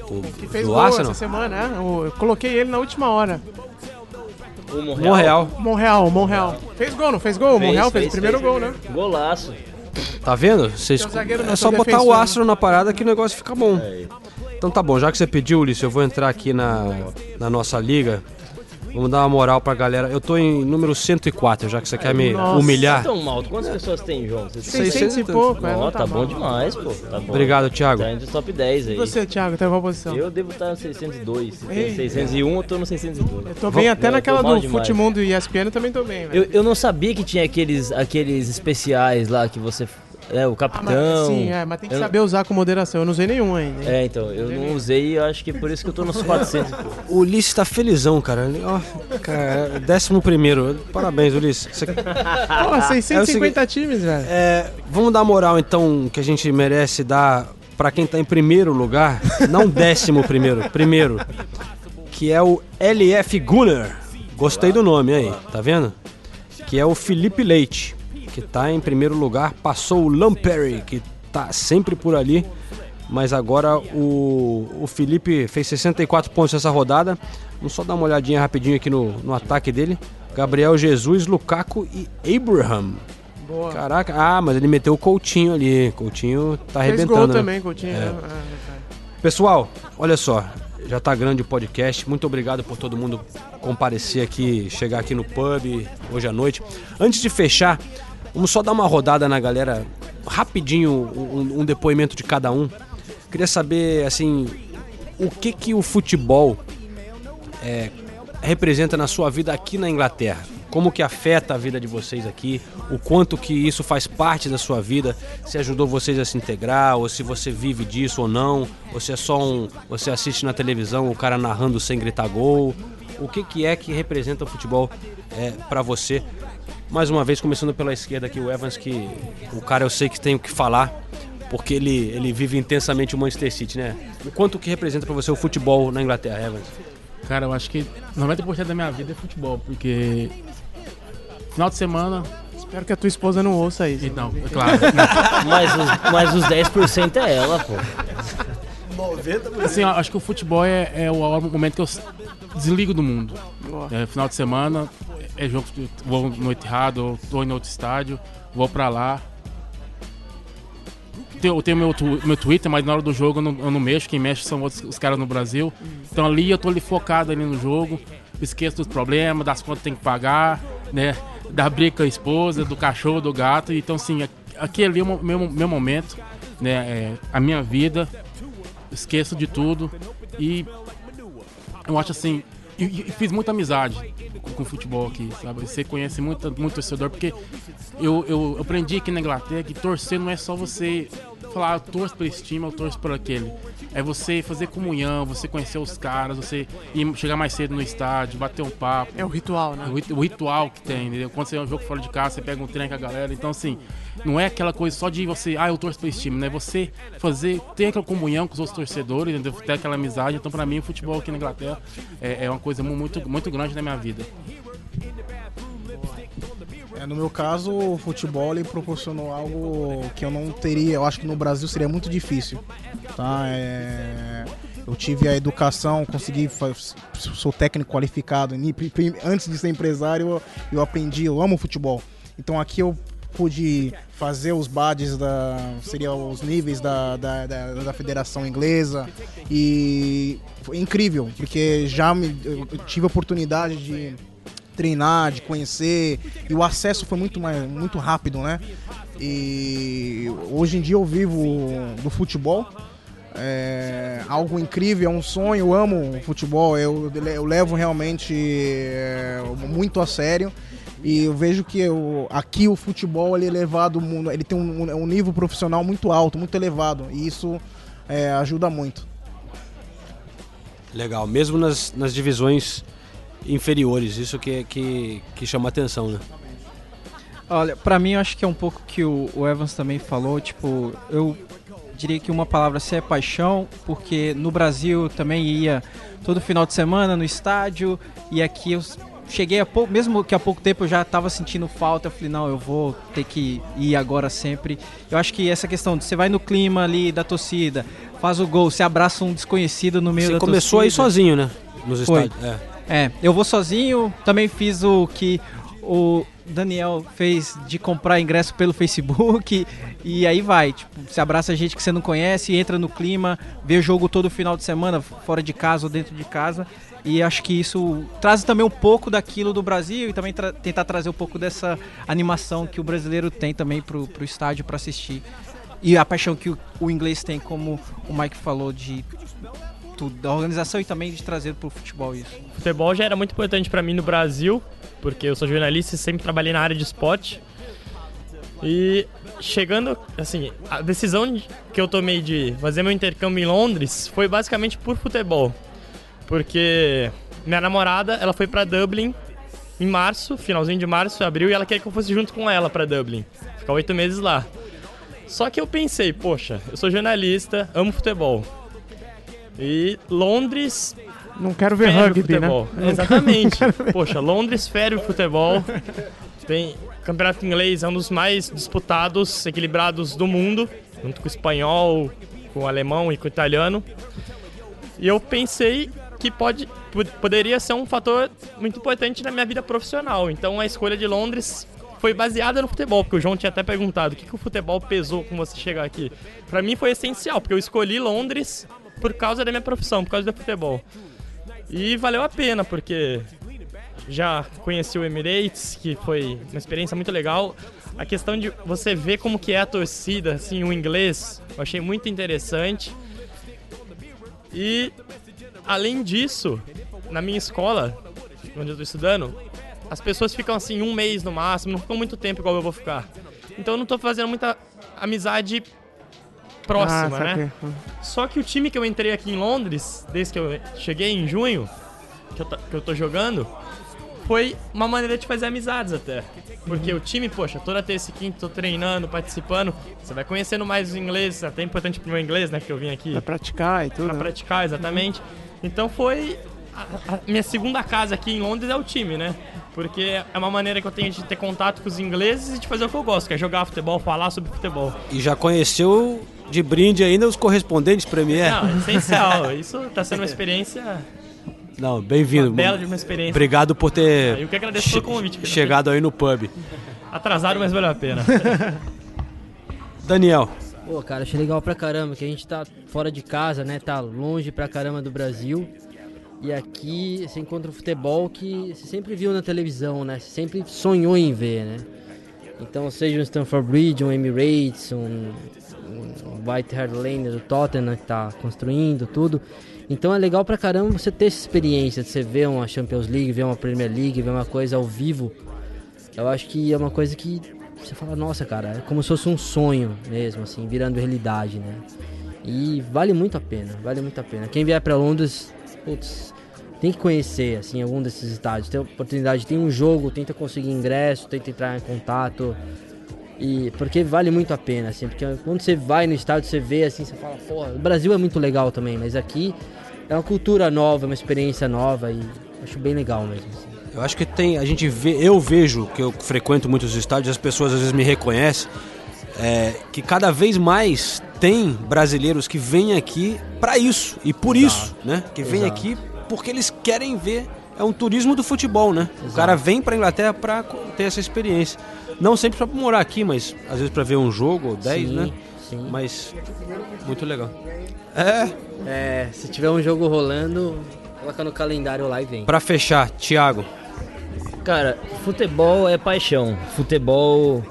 O- Que fez do gol Arsenal? essa semana, né? Eu coloquei ele na última hora. O Monreal? Monreal. Monreal, Monreal. Fez gol, não fez gol? Monreal fez, fez, o primeiro fez. gol, né? Golaço. Tá vendo? Vocês- não, é só botar o astro na parada que o negócio fica bom. É. Então tá bom, já que você pediu, Ulisses, eu vou entrar aqui na, na nossa liga. Vamos dar uma moral pra galera. Eu tô em número 104, já que você quer me Nossa. humilhar. Tão mal. Quantas pessoas tem, João? Você- 600 e pouco, é, Ó, não tá, tá bom mal. demais, pô. Tá bom. Obrigado, Thiago. Tá os top 10 aí. E você, Thiago, tá em qual posição? Eu devo estar no 602. Se tem Ei. 601, eu tô no 602. Eu tô bem até tô naquela do demais. Futimundo e ESPN, eu também tô bem, velho. Eu, eu não sabia que tinha aqueles, aqueles especiais lá que você. É, o Ah, capitão. mas, sim, é, mas tem que Eu- saber usar com moderação. Eu não usei nenhum ainda. hein? É, então, eu não usei e eu acho que é por isso que eu tô nos 400. pô. O Ulisses tá felizão, cara. Ó, cara, décimo primeiro. Parabéns, Ulisses. Você- Pô, 650 times, velho. É, vamos dar moral então que a gente merece dar pra quem tá em primeiro lugar, não décimo primeiro, primeiro, que é o LF Gunner. Gostei do nome aí, tá vendo? Que é o Felipe Leite, que tá em primeiro lugar, passou o Lamperi, que tá sempre por ali, mas agora o, o Felipe fez 64 pontos nessa rodada. Vamos só dar uma olhadinha rapidinho aqui no, no ataque dele. Gabriel Jesus, Lukaku e Abraham. Boa. Caraca, ah, mas ele meteu o Coutinho ali. Coutinho tá Fez arrebentando. gol né? também, Coutinho. É. né? É, Pessoal, olha só, já tá grande o podcast. Muito obrigado por todo mundo comparecer aqui, chegar aqui no pub hoje à noite. Antes de fechar, vamos só dar uma rodada na galera, rapidinho, um, um depoimento de cada um. Queria saber, assim, o que que o futebol é, representa na sua vida aqui na Inglaterra. como que afeta a vida de vocês aqui, o quanto que isso faz parte da sua vida, se ajudou vocês a se integrar, ou se você vive disso ou não, ou se é só um. Você assiste na televisão o cara narrando sem gritar gol. O que, que é que representa o futebol é, para você? Mais uma vez, começando pela esquerda aqui, o Evans, que o cara eu sei que tem o que falar, porque ele, ele vive intensamente o Manchester City, né? O quanto que representa para você o futebol na Inglaterra, Evans? Cara, eu acho que 90% da minha vida é futebol, porque final de semana. Espero que a tua esposa não ouça isso. Então, é claro. mas, os, mas os 10% é ela, pô. 90%. Assim, eu acho que o futebol é, é o momento que eu desligo do mundo. É, final de semana, é jogo, vou no Etihad, ou tô em outro estádio, vou pra lá. Eu tenho meu, meu Twitter, mas na hora do jogo eu não, eu não mexo, quem mexe são outros, os caras no Brasil. Então ali eu tô ali focado ali no jogo, esqueço dos problemas, das contas que tem que pagar, né? Da briga com a esposa, do cachorro, do gato. Então assim, aqui ali é o meu, meu momento, né? É a minha vida, esqueço de tudo e eu acho assim, e, e fiz muita amizade com, com, o futebol aqui, sabe? Você conhece muito, muito torcedor, porque eu, eu aprendi aqui na Inglaterra que torcer não é só você falar, eu torço por esse time, eu torço por aquele. É você fazer comunhão, você conhecer os caras, você ir, chegar mais cedo no estádio, bater um papo. É o ritual, né? O, o ritual que tem, entendeu? Quando você é um jogo fora de casa, você pega um trem com a galera. Então, assim, não é aquela coisa só de você, ah, eu torço por esse time, né? Você fazer, ter aquela comunhão com os outros torcedores, entendeu? ter aquela amizade. Então, pra mim, o futebol aqui na Inglaterra é, é uma coisa muito, muito grande na minha vida. É, no meu caso, o futebol ele proporcionou algo que eu não teria, eu acho que no Brasil seria muito difícil. Tá? É, eu tive a educação, consegui, sou técnico qualificado, antes de ser empresário eu aprendi, eu amo futebol. Então aqui eu pude fazer os badges da seria os níveis da, da, da, da, federação inglesa e foi incrível porque já me, tive a oportunidade de treinar, de conhecer, e o acesso foi muito, mais, muito rápido, né? E hoje em dia eu vivo do futebol. É algo incrível, é um sonho, eu amo futebol, eu, eu levo realmente é, muito a sério. E eu vejo que eu, aqui o futebol ele é levado, ele tem um, um nível profissional muito alto, muito elevado. E isso é, ajuda muito. Legal, mesmo nas, nas divisões inferiores. Isso que, que, que chama atenção, né? Olha, pra mim eu acho que é um pouco que o, o Evans também falou, tipo, eu diria que uma palavra se é paixão, porque no Brasil eu também ia todo final de semana no estádio e aqui eu cheguei a pouco, mesmo que há pouco tempo eu já estava sentindo falta, eu falei, não, eu vou ter que ir agora sempre. Eu acho que essa questão de você vai no clima ali da torcida, faz o gol, você abraça um desconhecido no meio você da torcida. Você começou aí sozinho, né? Nos Foi. estádios. É. É, eu vou sozinho, também fiz o que o Daniel fez de comprar ingresso pelo Facebook e aí vai, tipo, se abraça gente que você não conhece, entra no clima, vê o jogo todo final de semana, fora de casa ou dentro de casa. E acho que isso traz também um pouco daquilo do Brasil e também tra tentar trazer um pouco dessa animação que o brasileiro tem também pro, pro estádio para assistir. E a paixão que o, o inglês tem, como o Mike falou, de tudo, da organização e também de trazer para o futebol isso. Futebol já era muito importante para mim no Brasil, porque eu sou jornalista e sempre trabalhei na área de esporte. E chegando, assim, a decisão que eu tomei de fazer meu intercâmbio em Londres foi basicamente por futebol. Porque minha namorada, ela foi para Dublin em março, finalzinho de março, abril, e ela queria que eu fosse junto com ela para Dublin. Ficar oito meses lá. Só que eu pensei, poxa, eu sou jornalista, amo futebol. E Londres. Não quero ver rugby, né? futebol. né? Exatamente. Poxa, Londres fere o futebol. Tem campeonato inglês é um dos mais disputados, equilibrados do mundo, junto com o espanhol, com o alemão e com o italiano. E eu pensei que pode, poderia ser um fator muito importante na minha vida profissional. Então a escolha de Londres foi baseada no futebol, porque o João tinha até perguntado o que, que o futebol pesou com você chegar aqui. Para mim foi essencial, porque eu escolhi Londres por causa da minha profissão, por causa do futebol. E valeu a pena, porque já conheci o Emirates, que foi uma experiência muito legal. A questão de você ver como que é a torcida, assim, o inglês, eu achei muito interessante. E além disso, na minha escola, onde eu estou estudando, as pessoas ficam assim um mês no máximo, não ficam muito tempo igual eu vou ficar. Então eu não tô fazendo muita amizade próxima, Ah, né? Só que o time que eu entrei aqui em Londres, desde que eu cheguei em junho, que eu, que eu tô jogando, foi uma maneira de fazer amizades até. Porque o time, poxa, toda terça e quinta tô treinando, participando, você vai conhecendo mais os ingleses, até é importante pro meu inglês, né, que eu vim aqui. Pra praticar e tudo. Pra né? praticar, exatamente. Então foi. A, a minha segunda casa aqui em Londres é o time, né? Porque é uma maneira que eu tenho de ter contato com os ingleses e de fazer o que eu gosto, que é jogar futebol, falar sobre futebol. E já conheceu de brinde ainda os correspondentes Premier? Não, é essencial. Isso tá sendo uma experiência. Não, bem-vindo. Uma bela de uma experiência. Obrigado por ter Ah, eu que agradeço pelo convite. chegado aí no pub. Atrasado, mas valeu a pena. Daniel, Pô, cara, achei legal pra caramba que a gente tá fora de casa, né? Tá longe pra caramba do Brasil. E aqui você encontra o futebol que você sempre viu na televisão, né? Você sempre sonhou em ver, né? Então, seja um Stamford Bridge, um Emirates, um, um White Hart Lane do Tottenham que tá construindo tudo. Então é legal pra caramba você ter essa experiência de você ver uma Champions League, ver uma Premier League, ver uma coisa ao vivo. Eu acho que é uma coisa que você fala, nossa, cara, é como se fosse um sonho mesmo, assim, virando realidade, né? E vale muito a pena, vale muito a pena. Quem vier pra Londres, putz, tem que conhecer, assim, algum desses estádios. Tem oportunidade, tem um jogo, tenta conseguir ingresso, tenta entrar em contato. E porque vale muito a pena, assim, porque quando você vai no estádio, você vê assim, você fala, porra, o Brasil é muito legal também, mas aqui é uma cultura nova, uma experiência nova e acho bem legal mesmo. assim. Eu acho que tem. A gente vê, eu vejo que eu frequento muitos estádios, as pessoas às vezes me reconhecem. é, que cada vez mais tem brasileiros que vêm aqui para isso e por isso, né? Que vêm Exato. aqui porque eles querem ver. É um turismo do futebol, né? O cara vem para Inglaterra para ter essa experiência. Não sempre para morar aqui, mas às vezes para ver um jogo ou 10, Sim, né? sim. Mas muito legal. É, É, se tiver um jogo rolando, coloca no calendário lá e vem. para fechar, Thiago. Cara, futebol é paixão. Futebol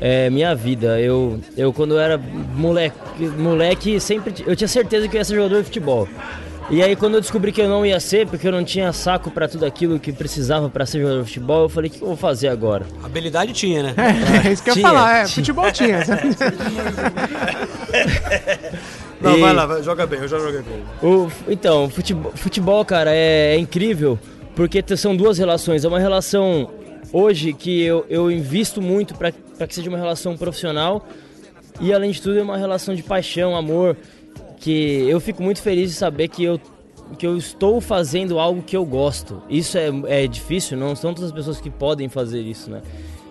é minha vida. Eu, eu quando eu era moleque, moleque sempre eu tinha certeza que eu ia ser jogador de futebol. E aí quando eu descobri que eu não ia ser, porque eu não tinha saco pra tudo aquilo que precisava pra ser jogador de futebol, eu falei, o que eu vou fazer agora? Habilidade tinha, né? É, isso que eu ia falar, é, tinha. futebol tinha. Não, E- vai lá, vai, joga bem, eu já joguei bem. O, então, futebol, futebol, cara, é, é incrível porque são duas relações. É uma relação hoje que eu, eu invisto muito para que seja uma relação profissional e, além de tudo, é uma relação de paixão, amor. Que eu fico muito feliz de saber que eu, que eu estou fazendo algo que eu gosto. Isso é, é difícil, não são todas as pessoas que podem fazer isso, né?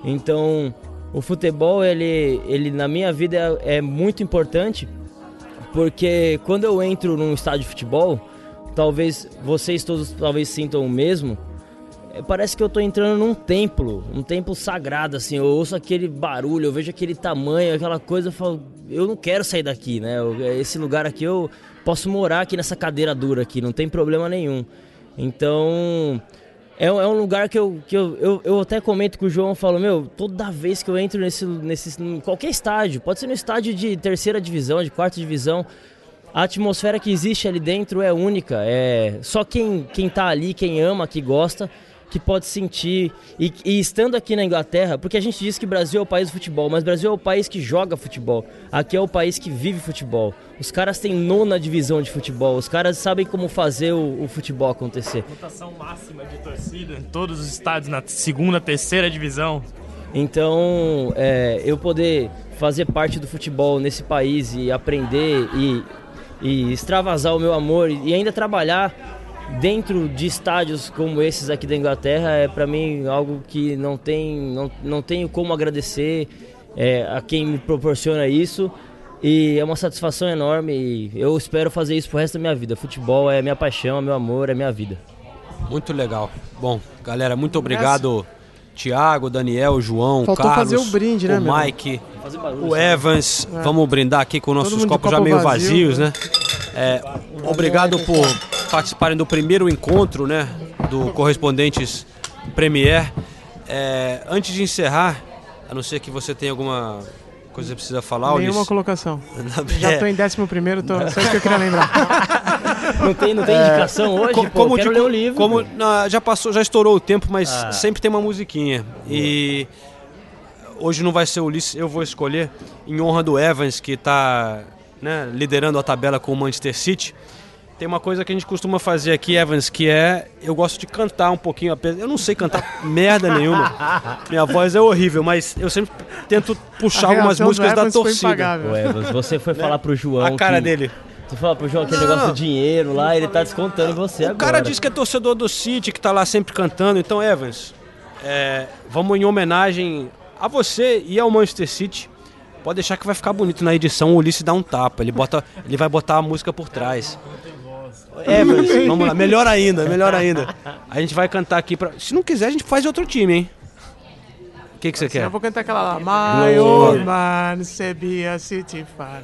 Então, o futebol, ele, ele na minha vida é, é muito importante porque quando eu entro num estádio de futebol, talvez vocês todos talvez sintam o mesmo. é, Parece que eu tô entrando num templo, um templo sagrado, assim. Eu ouço aquele barulho, eu vejo aquele tamanho, aquela coisa, eu falo, eu não quero sair daqui, né? Eu- esse lugar aqui eu posso morar aqui nessa cadeira dura aqui, não tem problema nenhum. Então, é, é um lugar que, eu, que eu, eu, eu até comento com o João, eu falo, meu, toda vez que eu entro nesse, nesse qualquer estádio, pode ser no estádio de terceira divisão, de quarta divisão, a atmosfera que existe ali dentro é única, é só quem, quem tá ali, quem ama, que gosta, que pode sentir. E, e estando aqui na Inglaterra, porque a gente diz que Brasil é o país do futebol, mas o Brasil é o país que joga futebol. Aqui é o país que vive futebol. Os caras têm nona divisão de futebol, os caras sabem como fazer o, o futebol acontecer. Votação máxima de torcida em todos os estádios na segunda, terceira divisão. Então, é, eu poder fazer parte do futebol nesse país e aprender e, e extravasar o meu amor e ainda trabalhar dentro de estádios como esses aqui da Inglaterra é para mim algo que não tem não, não tenho como agradecer é, a quem me proporciona isso e é uma satisfação enorme e eu espero fazer isso pro resto da minha vida. Futebol é minha paixão, é meu amor, é minha vida. Muito legal. Bom, galera, muito obrigado. Tiago, Daniel, João, Faltou Carlos, fazer o brinde, né, o? Mike, barulho, o Evans. É. Vamos brindar aqui com nossos copos já copo meio vazio, vazios, né? É, obrigado por participarem do primeiro encontro, né, do Correspondentes Premier. É, antes de encerrar, a não ser que você tenha alguma coisa que precisa falar, Nenhuma Ulisses. colocação. É. Já tô em décimo primeiro, tô, só isso que eu queria lembrar. Não tem, não tem indicação hoje? Co- Pô, quero de- ler o livro. Como, não, já passou, já estourou o tempo, mas Ah. sempre tem uma musiquinha. E hoje não vai ser o Ulisses, eu vou escolher em honra do Evans, que está liderando a tabela com o Manchester City. Tem uma coisa que a gente costuma fazer aqui, Evans, que é eu gosto de cantar um pouquinho. apesar- Eu não sei cantar merda nenhuma. Minha voz é horrível, mas eu sempre tento puxar algumas músicas da torcida. Ô, Evans, você foi falar pro João. A cara que- dele. Você fala pro João aquele Não, negócio do dinheiro lá, ele tá descontando você O agora. cara diz que é torcedor do City, que tá lá sempre cantando. Então, Evans, é, vamos em homenagem a você e ao Manchester City. Pode deixar que vai ficar bonito na edição. O Ulisses dá um tapa. Ele, bota, ele vai botar a música por trás. Evans, vamos lá. Melhor ainda, melhor ainda. A gente vai cantar aqui. Pra... Se não quiser, a gente faz outro time, hein? O que, que você quer? Eu vou cantar aquela lá. My old man said be a city fan.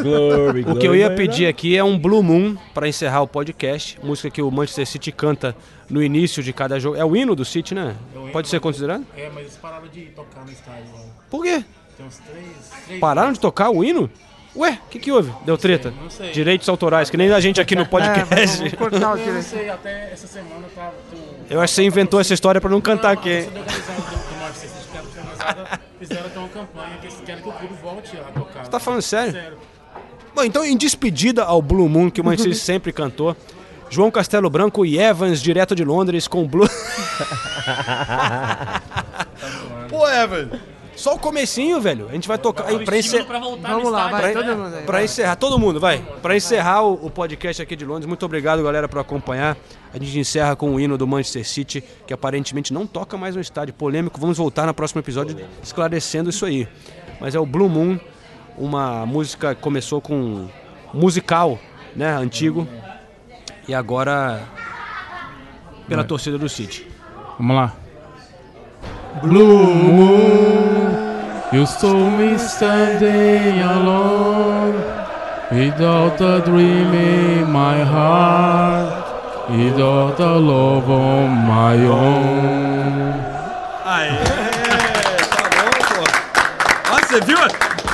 Glory, O que eu ia pedir aqui é um Blue Moon para encerrar o podcast. Música que o Manchester City canta no início de cada jogo. É o hino do City, né? Pode ser considerado? É, mas eles pararam de tocar no estádio. Por quê? Tem uns três. três Pararam de tocar o hino? Ué, o que, que houve? Deu treta? não sei. Direitos autorais, que nem a gente aqui no podcast. vamos cortar o Eu não sei, até essa semana eu tava. tô- Eu acho que você inventou essa história para não cantar aqui, fizeram até uma campanha que eles querem que o clube volte a tocar. Você tá falando sério? Sério. Bom, então, em despedida ao Blue Moon, que o Manchester City sempre cantou, João Castelo Branco e Evans, direto de Londres, com Blue... Pô, Evans, só o comecinho, velho. A gente vai tocar... Aí, pra encer- pra voltar Vamos lá, estádio. vai, todo mundo aí. Pra encerrar, todo mundo, vai. Pra encerrar o, o podcast aqui de Londres, muito obrigado, galera, por acompanhar. A gente encerra com o hino do Manchester City, que aparentemente não toca mais no estádio. Polêmico, vamos voltar no próximo episódio esclarecendo isso aí. Mas é o Blue Moon, uma música que começou com musical, né, antigo, e agora pela torcida do City. Vamos lá. Blue moon, you saw me standing alone, without a dream in my heart, without a love on my own. Aê, tá bom, pô. Ó, você viu?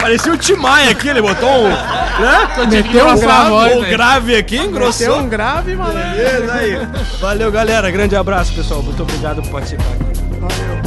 Parecia o Timaya aqui, ele botou um. Né? Meteu um grave, O grave aqui, Meteu engrossou. um grave, mano. Beleza aí. Valeu, galera. Grande abraço, pessoal. Muito obrigado por participar.